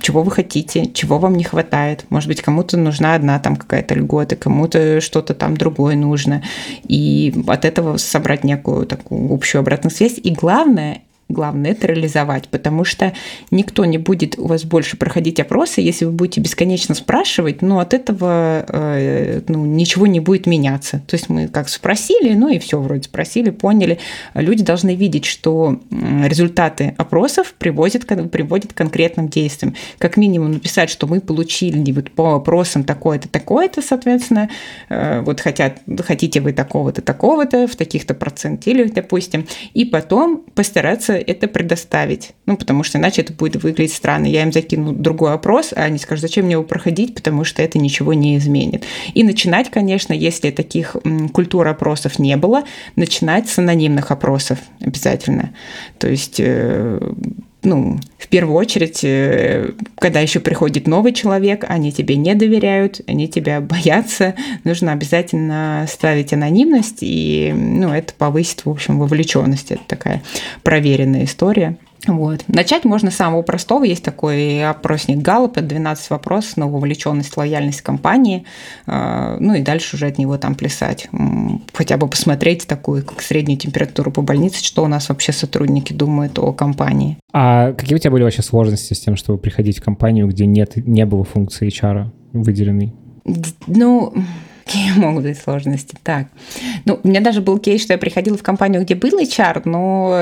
чего вы хотите, чего вам не хватает. Может быть, кому-то нужна одна там какая-то льгота, кому-то что-то там другое нужно. И от этого собрать некую такую общую обратную связь. И главное, Главное это реализовать, потому что никто не будет у вас больше проходить опросы, если вы будете бесконечно спрашивать, но от этого э, ну, ничего не будет меняться. То есть мы как спросили, ну и все вроде спросили, поняли. Люди должны видеть, что результаты опросов приводят, приводят к конкретным действиям. Как минимум написать, что мы получили вот по опросам такое-то, такое-то, соответственно, э, вот хотят, хотите вы такого-то, такого-то в таких-то процентилях, допустим, и потом постараться это предоставить. Ну, потому что иначе это будет выглядеть странно. Я им закину другой опрос, а они скажут, зачем мне его проходить, потому что это ничего не изменит. И начинать, конечно, если таких культур опросов не было, начинать с анонимных опросов обязательно. То есть э, ну, в первую очередь, э, когда еще приходит новый человек, они тебе не доверяют, они тебя боятся, нужно обязательно ставить анонимность, и ну, это повысит, в общем, вовлеченность. Это такая проверенная история. Вот. Начать можно с самого простого. Есть такой опросник это 12 вопросов на вовлеченность, лояльность компании. А, ну и дальше уже от него там плясать. Хотя бы посмотреть такую, как среднюю температуру по больнице, что у нас вообще сотрудники думают о компании. А какие у тебя были вообще сложности с тем, чтобы приходить в компанию, где нет, не было функции HR выделенной? Ну, Какие могут быть сложности? Так. Ну, у меня даже был кейс, что я приходила в компанию, где был HR, но,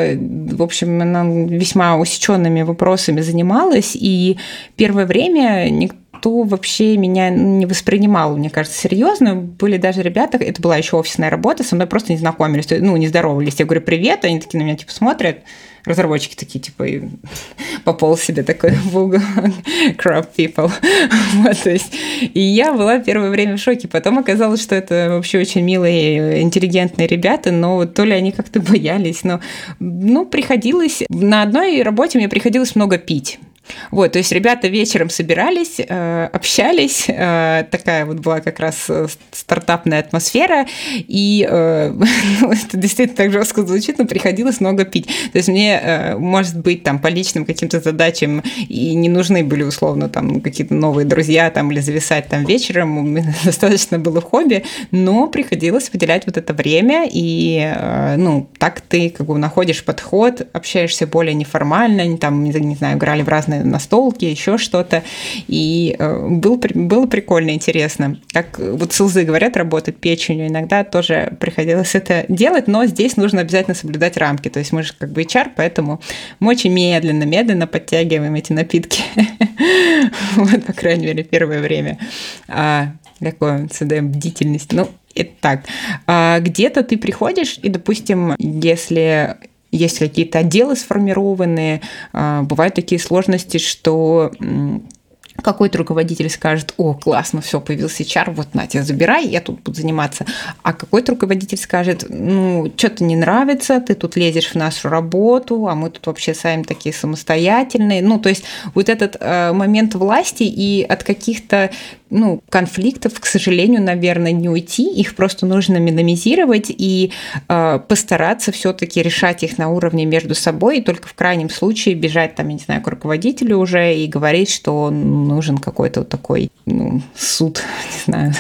в общем, она весьма усеченными вопросами занималась, и первое время никто вообще меня не воспринимал, мне кажется, серьезно. Были даже ребята, это была еще офисная работа, со мной просто не знакомились, ну, не здоровались. Я говорю, привет, они такие на меня, типа, смотрят, разработчики такие, типа, попол себе такой в угол, crop people. вот, то есть, и я была первое время в шоке. Потом оказалось, что это вообще очень милые, интеллигентные ребята, но то ли они как-то боялись, но, ну, приходилось... На одной работе мне приходилось много пить. Вот, то есть ребята вечером собирались, э, общались, э, такая вот была как раз э, стартапная атмосфера, и ну, это действительно так жестко звучит, но приходилось много пить. То есть мне, может быть, там по личным каким-то задачам и не нужны были условно там какие-то новые друзья там или зависать там вечером, достаточно было хобби, но приходилось выделять вот это время, и ну, так ты как бы находишь подход, общаешься более неформально, там, не знаю, играли в разные настолки, еще что-то. И э, был, было прикольно, интересно. Как вот сылзы говорят, работать печенью, иногда тоже приходилось это делать, но здесь нужно обязательно соблюдать рамки. То есть мы же как бы HR, поэтому мы очень медленно, медленно подтягиваем эти напитки. Вот, по крайней мере, первое время. А, какое создаем бдительность. Ну, это так. А где-то ты приходишь, и, допустим, если есть какие-то отделы сформированные, а, бывают такие сложности, что какой-то руководитель скажет, о, классно, все, появился HR, вот, Натя, забирай, я тут буду заниматься. А какой-то руководитель скажет, ну, что-то не нравится, ты тут лезешь в нашу работу, а мы тут вообще сами такие самостоятельные. Ну, то есть вот этот э, момент власти и от каких-то ну, конфликтов, к сожалению, наверное, не уйти, их просто нужно минимизировать и э, постараться все-таки решать их на уровне между собой, и только в крайнем случае бежать там, я не знаю, к руководителю уже и говорить, что нужен какой-то вот такой ну, суд, не знаю,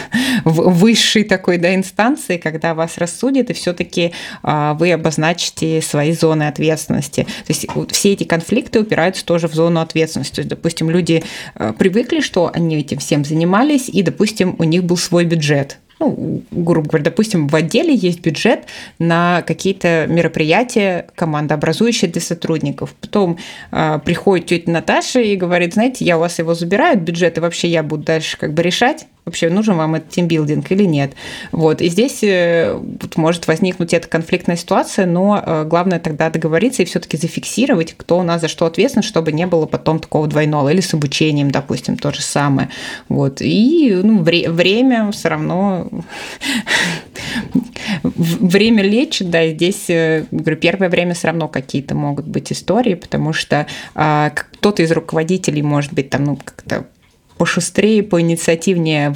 высшей такой да, инстанции, когда вас рассудят, и все-таки э, вы обозначите свои зоны ответственности. То есть вот все эти конфликты упираются тоже в зону ответственности. То есть, допустим, люди э, привыкли, что они этим всем занимались, и, допустим, у них был свой бюджет ну, грубо говоря, допустим, в отделе есть бюджет на какие-то мероприятия командообразующие для сотрудников. Потом э, приходит тетя Наташа и говорит, знаете, я у вас его забираю, бюджет, и вообще я буду дальше как бы решать, вообще нужен вам этот тимбилдинг или нет. Вот. И здесь э, вот, может возникнуть эта конфликтная ситуация, но э, главное тогда договориться и все-таки зафиксировать, кто у нас за что ответственен, чтобы не было потом такого двойного. Или с обучением, допустим, то же самое. Вот. И ну, вре- время все равно время лечит, да, и здесь, э, говорю, первое время все равно какие-то могут быть истории, потому что а, кто-то из руководителей может быть там, ну, как-то пошустрее, поинициативнее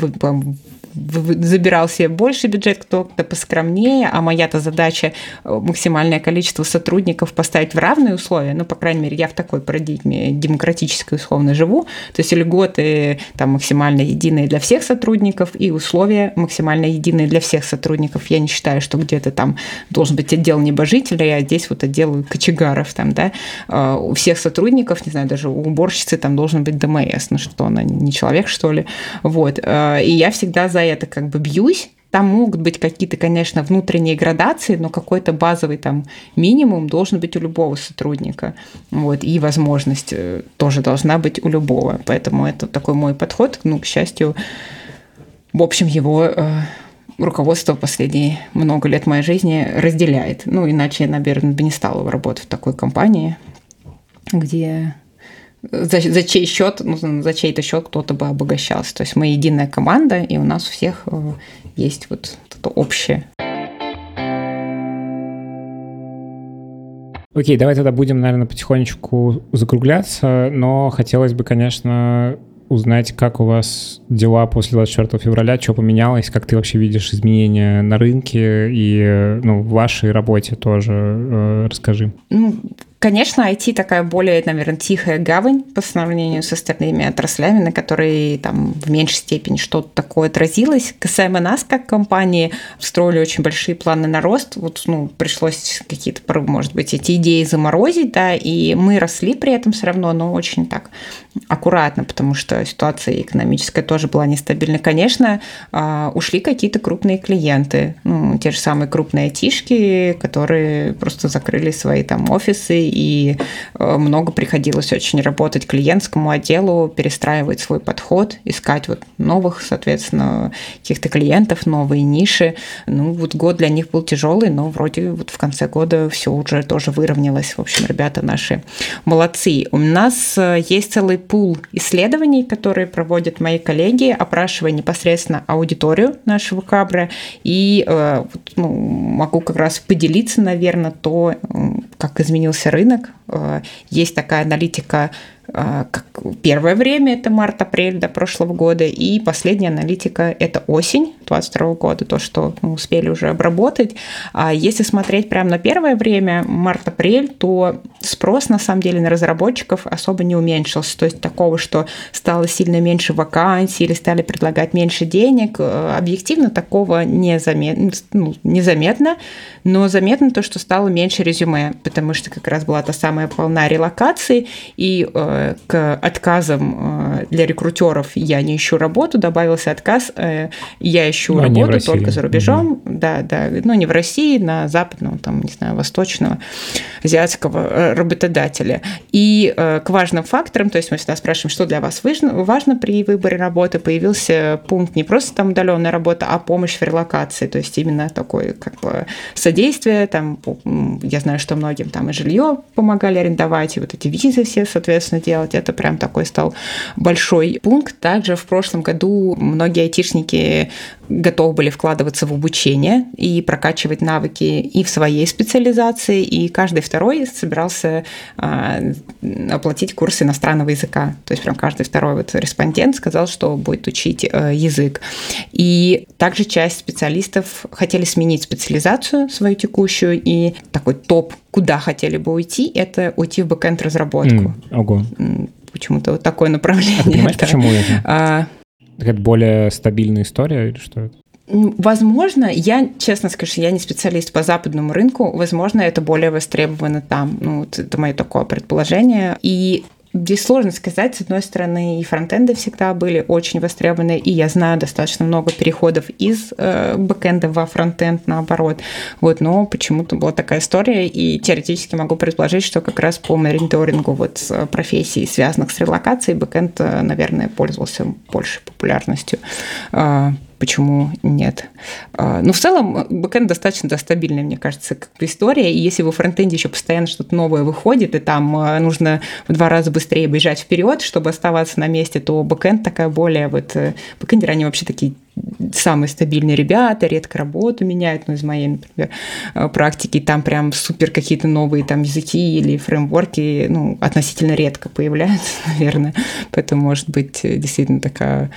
забирал себе больше бюджет, кто-то поскромнее, а моя-то задача э, максимальное количество сотрудников поставить в равные условия, ну, по крайней мере, я в такой парадигме демократической условно живу, то есть льготы там максимально единые для всех сотрудников и условия максимально единые для всех сотрудников. Я не считаю, что где-то там должен быть отдел небожителей, а здесь вот отдел кочегаров там, да, э, у всех сотрудников, не знаю, даже у уборщицы там должен быть ДМС, ну что, она не человек, что ли, вот, э, и я всегда за это как бы бьюсь. Там могут быть какие-то, конечно, внутренние градации, но какой-то базовый там минимум должен быть у любого сотрудника. Вот, и возможность э, тоже должна быть у любого. Поэтому это такой мой подход. Ну, к счастью, в общем, его э, руководство последние много лет моей жизни разделяет. Ну, иначе наверное, бы не стала работать в такой компании, где за, за чей счет, ну, за чей-то счет кто-то бы обогащался. То есть мы единая команда, и у нас у всех э, есть вот это общее. Окей, давай тогда будем, наверное, потихонечку закругляться, но хотелось бы, конечно, узнать, как у вас дела после 24 февраля, что поменялось, как ты вообще видишь изменения на рынке и ну, в вашей работе тоже э, расскажи. Ну, Конечно, IT такая более, наверное, тихая гавань по сравнению с остальными отраслями, на которые там в меньшей степени что-то такое отразилось. Касаемо нас как компании, строили очень большие планы на рост. Вот, ну, пришлось какие-то, может быть, эти идеи заморозить, да, и мы росли при этом все равно, но очень так аккуратно, потому что ситуация экономическая тоже была нестабильна. Конечно, а, ушли какие-то крупные клиенты, ну, те же самые крупные айтишки, которые просто закрыли свои там офисы и э, много приходилось очень работать клиентскому отделу, перестраивать свой подход, искать вот новых, соответственно, каких-то клиентов, новые ниши. Ну, вот год для них был тяжелый, но вроде вот в конце года все уже тоже выровнялось. В общем, ребята наши молодцы. У нас э, есть целый пул исследований, которые проводят мои коллеги, опрашивая непосредственно аудиторию нашего кабра. И э, ну, могу как раз поделиться, наверное, то, как изменился рынок. Э, есть такая аналитика первое время это март-апрель до прошлого года, и последняя аналитика это осень 2022 года, то, что мы успели уже обработать. А если смотреть прямо на первое время, март-апрель, то спрос на самом деле на разработчиков особо не уменьшился. То есть такого, что стало сильно меньше вакансий или стали предлагать меньше денег, э, объективно такого незаметно, ну, незаметно, но заметно то, что стало меньше резюме, потому что как раз была та самая волна релокации, и э, к отказам э, для рекрутеров я не ищу работу, добавился отказ, э, я ищу но ну, работу только за рубежом, угу. да, да, ну не в России, на западном, там, не знаю, восточного, азиатского э, работодателя. И э, к важным факторам, то есть мы всегда спрашиваем, что для вас важно, важно при выборе работы, появился пункт не просто там удаленная работа, а помощь в релокации, то есть именно такой как бы содействие, там, я знаю, что многим там и жилье помогали арендовать, и вот эти визы все, соответственно, делать, это прям такой стал большой пункт. Также в прошлом году многие айтишники готовы были вкладываться в обучение и прокачивать навыки и в своей специализации, и каждый второй собирался а, оплатить курс иностранного языка. То есть прям каждый второй вот респондент сказал, что будет учить э, язык. И также часть специалистов хотели сменить специализацию свою текущую, и такой топ, куда хотели бы уйти, это уйти в бэкенд разработку. Mm, ого. Почему-то вот такое направление. А понимаешь, это, почему это? А, это более стабильная история или что это? Возможно, я, честно скажу, я не специалист по западному рынку, возможно, это более востребовано там. Ну, вот это мое такое предположение. И Здесь сложно сказать. С одной стороны, и фронтенды всегда были очень востребованы, и я знаю достаточно много переходов из э, бэкенда во фронтенд, наоборот. Вот, но почему-то была такая история, и теоретически могу предположить, что как раз по мониторингу вот профессий, связанных с релокацией, бэкенд, э, наверное, пользовался большей популярностью. Э, почему нет. А, но в целом бэкэнд достаточно да, стабильный, мне кажется, как история. И если во фронтенде еще постоянно что-то новое выходит, и там а, нужно в два раза быстрее бежать вперед, чтобы оставаться на месте, то бэкэнд такая более вот... Э, бэкэндеры, они вообще такие самые стабильные ребята, редко работу меняют, ну, из моей, например, э, практики, там прям супер какие-то новые там языки или фреймворки, ну, относительно редко появляются, наверное, поэтому может быть э, действительно такая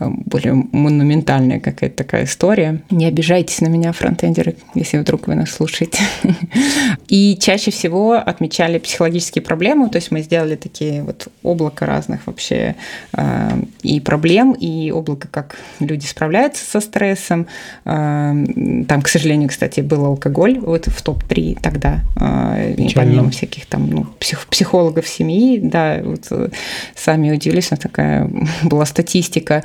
э, более монументальная какая-то такая история. Не обижайтесь на меня, фронтендеры, если вдруг вы нас слушаете. И чаще всего отмечали психологические проблемы, то есть мы сделали такие вот облако разных вообще и проблем, и облако, как люди справляются справляются со стрессом. А, там, к сожалению, кстати, был алкоголь вот в топ-3 тогда, а, помимо всяких там ну, псих, психологов семьи, да, вот э, сами удивились, такая была статистика.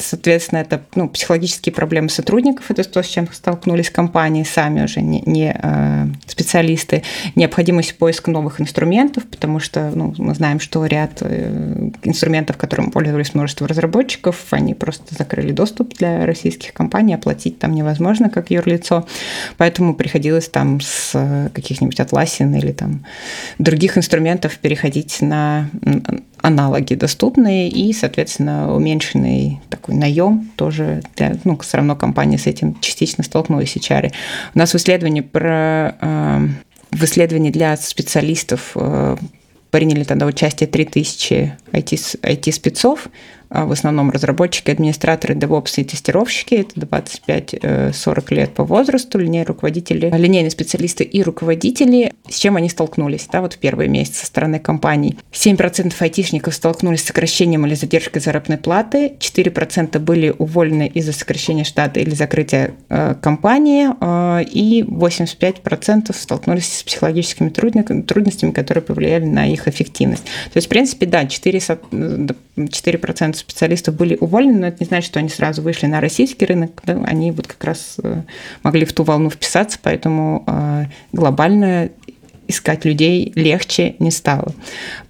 Соответственно, это ну, психологические проблемы сотрудников, это то, с чем столкнулись компании сами уже, не, не э, специалисты. Необходимость поиска новых инструментов, потому что ну, мы знаем, что ряд э, инструментов, которым пользовались множество разработчиков, они просто закрыли доступ для российских компаний, оплатить там невозможно, как юрлицо. Поэтому приходилось там с э, каких-нибудь Atlassian или там других инструментов переходить на аналоги доступные и, соответственно, уменьшенный такой наем тоже для, ну, все равно компания с этим частично столкнулась, HR. У нас в исследовании про э, в исследовании для специалистов э, приняли тогда участие 3000 IT-спецов, а в основном разработчики, администраторы, DevOps и тестировщики, это 25-40 э, лет по возрасту, линейные руководители, линейные специалисты и руководители, с чем они столкнулись, да, вот в первые месяцы со стороны компаний. 7% айтишников столкнулись с сокращением или задержкой заработной платы, 4% были уволены из-за сокращения штата или закрытия э, компании, э, и 85% столкнулись с психологическими трудностями, которые повлияли на их эффективность. То есть, в принципе, да, 4, 4% специалистов были уволены, но это не значит, что они сразу вышли на российский рынок. Да? Они вот как раз э, могли в ту волну вписаться, поэтому э, глобально искать людей легче не стало.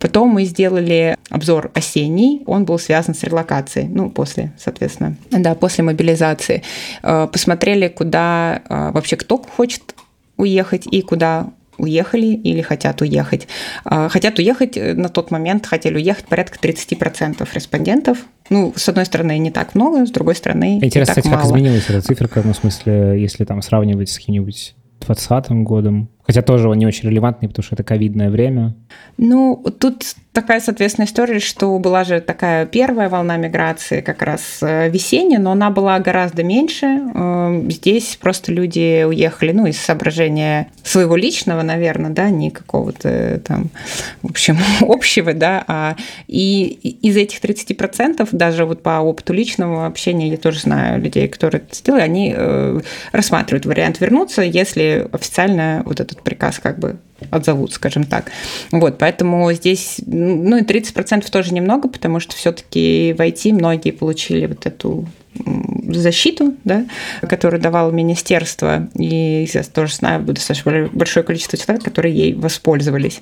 Потом мы сделали обзор осенний, он был связан с релокацией, ну, после, соответственно, да, после мобилизации. Э, посмотрели, куда вообще кто хочет уехать и куда уехали или хотят уехать. А, хотят уехать э, на тот момент, хотели уехать порядка 30% респондентов. Ну, с одной стороны, не так много, с другой стороны, Интересно, не так кстати, мало. как изменилась эта циферка, ну, в смысле, если там сравнивать с каким-нибудь 2020 годом, Хотя тоже он не очень релевантный, потому что это ковидное время. Ну, тут такая, соответственно, история, что была же такая первая волна миграции, как раз э, весенняя, но она была гораздо меньше. Эм, здесь просто люди уехали, ну, из соображения своего личного, наверное, да, не какого-то там, в общем, общего, да, а и из этих 30% даже вот по опыту личного общения я тоже знаю людей, которые это сделали, они э, рассматривают вариант вернуться, если официально вот этот приказ как бы отзовут, скажем так. Вот, поэтому здесь, ну и 30% тоже немного, потому что все-таки в IT многие получили вот эту защиту, да, которую давало министерство, и я тоже знаю достаточно большое количество человек, которые ей воспользовались.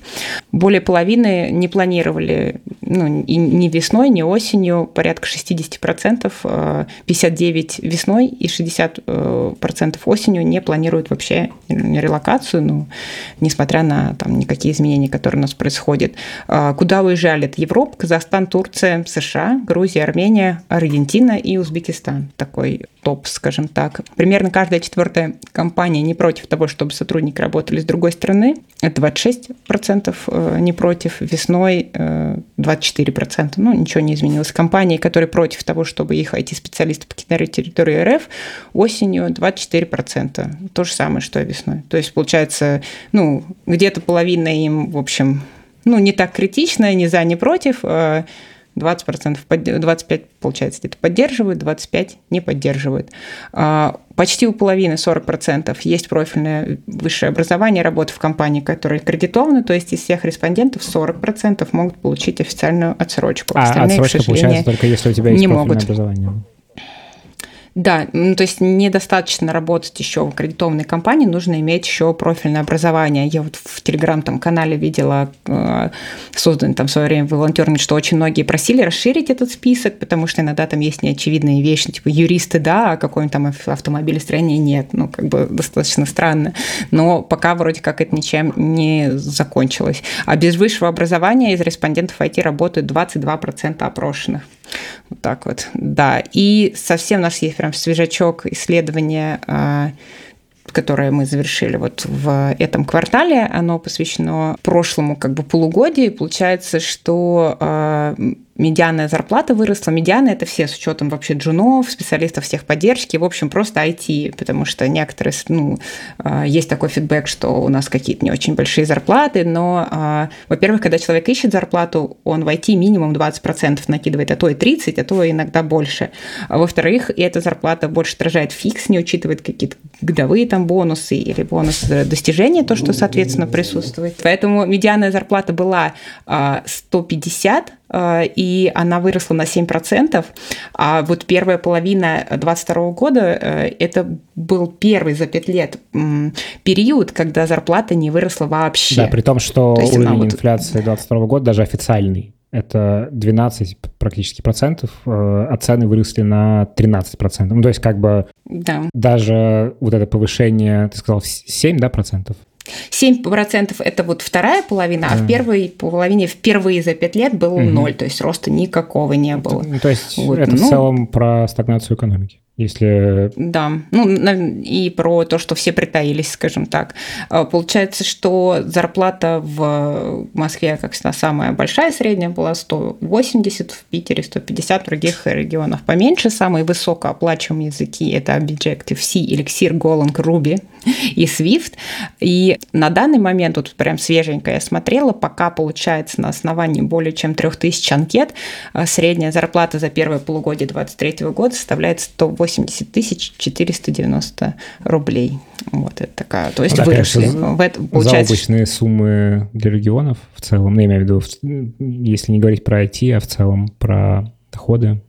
Более половины не планировали ну, и ни весной, ни осенью, порядка 60%, 59 э, весной и 60% э, осенью не планируют вообще релокацию, ну, несмотря на там, никакие изменения, которые у нас происходят. Э, куда уезжали? Это Европа, Казахстан, Турция, США, Грузия, Армения, Аргентина и Узбекистан. Такой топ, скажем так. Примерно каждая четвертая компания не против того, чтобы сотрудники работали с другой стороны. Это 26% э, не против. Весной 24%. Э, ну, ничего не изменилось. Компании, которые против того, чтобы их IT-специалисты покидали территорию РФ, осенью 24%. То же самое, что и весной. То есть, получается, ну, где-то половина им, в общем, ну, не так критично, ни за, ни против. Э, 20%, 25% получается где-то поддерживают, 25% не поддерживают. А, почти у половины, 40%, есть профильное высшее образование, работа в компании, которая кредитована, то есть из всех респондентов 40% могут получить официальную отсрочку. А Остальные, отсрочка получается только если у тебя есть не профильное могут. образование. Да, ну, то есть недостаточно работать еще в аккредитованной компании, нужно иметь еще профильное образование. Я вот в телеграм там канале видела э, созданный там в свое время волонтерами, что очень многие просили расширить этот список, потому что иногда там есть неочевидные вещи, типа юристы, да, а какой-нибудь там автомобилестроение нет. Ну, как бы достаточно странно. Но пока вроде как это ничем не закончилось. А без высшего образования из респондентов IT работают 22% опрошенных. Вот так вот, да. И совсем у нас есть прям свежачок исследования а, которое мы завершили вот в этом квартале, оно посвящено прошлому как бы полугодию. Получается, что а, медианная зарплата выросла. Медиана – это все с учетом вообще джунов, специалистов всех поддержки, в общем, просто IT, потому что некоторые, ну, а, есть такой фидбэк, что у нас какие-то не очень большие зарплаты, но, а, во-первых, когда человек ищет зарплату, он в IT минимум 20% накидывает, а то и 30%, а то иногда больше. А во-вторых, и эта зарплата больше отражает фикс, не учитывает какие-то годовые там бонусы или бонусы достижения, то, что, соответственно, присутствует. Поэтому медианная зарплата была 150 Э, и она выросла на 7%. А вот первая половина 2022 года э, – это был первый за 5 лет период, когда зарплата не выросла вообще. Да, при том, что То уровень вот... инфляции 2022 года даже официальный это 12 практически процентов, э, а цены выросли на 13 процентов. Ну, то есть как бы да. даже вот это повышение, ты сказал, 7 да, процентов? 7% это вот вторая половина, а в первой половине впервые за 5 лет было ноль, то есть роста никакого не было. То есть вот, это ну, в целом про стагнацию экономики? Если... Да, ну и про то, что все притаились, скажем так. А, получается, что зарплата в Москве, как всегда, самая большая, средняя была 180, в Питере 150, в других регионах поменьше. Самые высокооплачиваемые языки – это Objective-C, Elixir, Golang, Ruby и Swift. И на данный момент, вот прям свеженько я смотрела, пока получается на основании более чем 3000 анкет, а, средняя зарплата за первое полугодие 2023 года составляет 180 80 тысяч 490 рублей. Вот это такая, то есть ну, да, выросли. Конечно, в это, получается, заоблачные суммы для регионов в целом, ну, я имею в виду, если не говорить про IT, а в целом про доходы.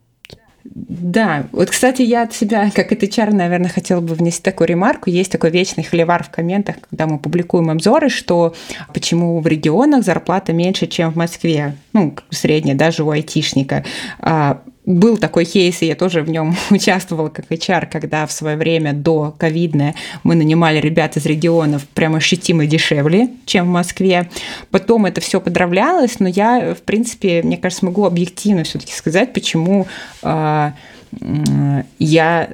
Да, вот, кстати, я от себя, как это HR, наверное, хотела бы внести такую ремарку. Есть такой вечный холивар в комментах, когда мы публикуем обзоры, что почему в регионах зарплата меньше, чем в Москве, ну, средняя, даже у айтишника. Был такой кейс, и я тоже в нем участвовала как HR, когда в свое время до ковидное мы нанимали ребят из регионов прямо ощутимо дешевле, чем в Москве. Потом это все подравнялось, но я, в принципе, мне кажется, могу объективно все-таки сказать, почему э, я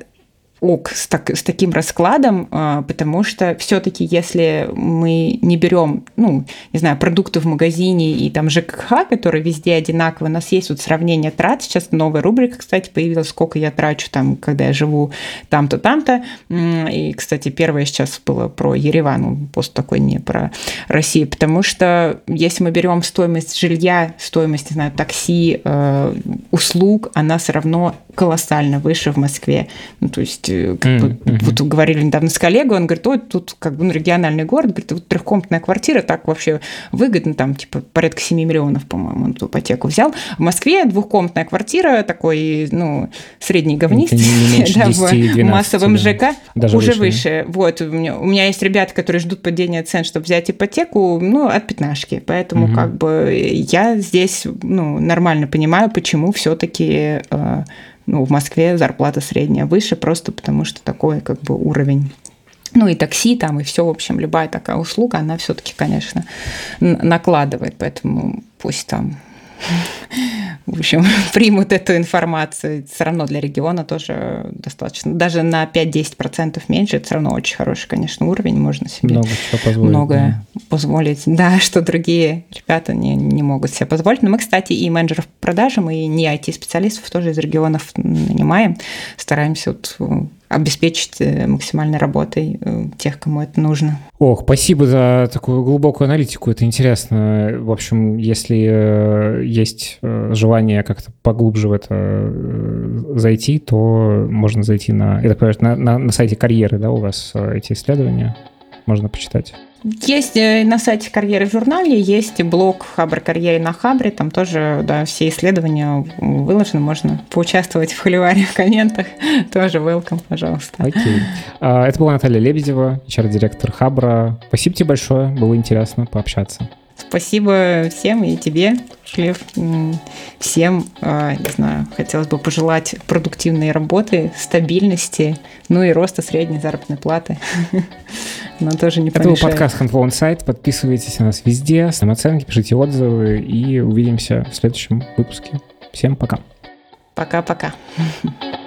ок с, так, с таким раскладом, а, потому что все-таки если мы не берем, ну, не знаю, продукты в магазине и там ЖКХ, которые везде одинаковые, у нас есть вот сравнение трат, сейчас новая рубрика, кстати, появилась, сколько я трачу там, когда я живу там-то, там-то, и, кстати, первое сейчас было про Ереван, пост такой не про Россию, потому что если мы берем стоимость жилья, стоимость, не знаю, такси, э, услуг, она все равно колоссально выше в Москве. Ну, то есть, э, как mm-hmm. бы, вот говорили недавно с коллегой, он говорит, ой, тут как бы ну, региональный город, говорит, вот трехкомнатная квартира так вообще выгодно, там типа порядка 7 миллионов, по-моему, он эту ипотеку взял. В Москве двухкомнатная квартира, такой, ну, средний говнист, да, в массовом ЖК, Даже уже выше. выше. Вот, у меня, у меня есть ребята, которые ждут падения цен, чтобы взять ипотеку, ну, от пятнашки. Поэтому mm-hmm. как бы я здесь, ну, нормально понимаю, почему все-таки э, ну, в Москве зарплата средняя выше, просто потому что такой как бы уровень. Ну и такси там, и все, в общем, любая такая услуга, она все-таки, конечно, накладывает, поэтому пусть там в общем, примут эту информацию. Все равно для региона тоже достаточно. Даже на 5-10% меньше, это все равно очень хороший, конечно, уровень. Можно себе Много чего позволить, многое да. позволить. Да, что другие ребята не, не могут себе позволить. Но мы, кстати, и менеджеров по продажам, и не IT-специалистов тоже из регионов нанимаем. Стараемся вот обеспечить э, максимальной работой э, тех, кому это нужно. Ох, спасибо за такую глубокую аналитику, это интересно. В общем, если э, есть желание как-то поглубже в это зайти, то можно зайти на, это, на, на, на сайте карьеры, да, у вас эти исследования можно почитать. Есть э, на сайте карьеры в журнале, есть блог Хабр карьеры на Хабре, там тоже да, все исследования выложены, можно поучаствовать в холиваре в комментах, тоже welcome, пожалуйста. Окей. А, это была Наталья Лебедева, HR-директор Хабра. Спасибо тебе большое, было интересно пообщаться. Спасибо всем и тебе, Шлев. Всем, а, не знаю, хотелось бы пожелать продуктивной работы, стабильности, ну и роста средней заработной платы. Но тоже не Это был подкаст Handful Insight. Подписывайтесь на нас везде, ставьте оценки, пишите отзывы и увидимся в следующем выпуске. Всем пока. Пока-пока.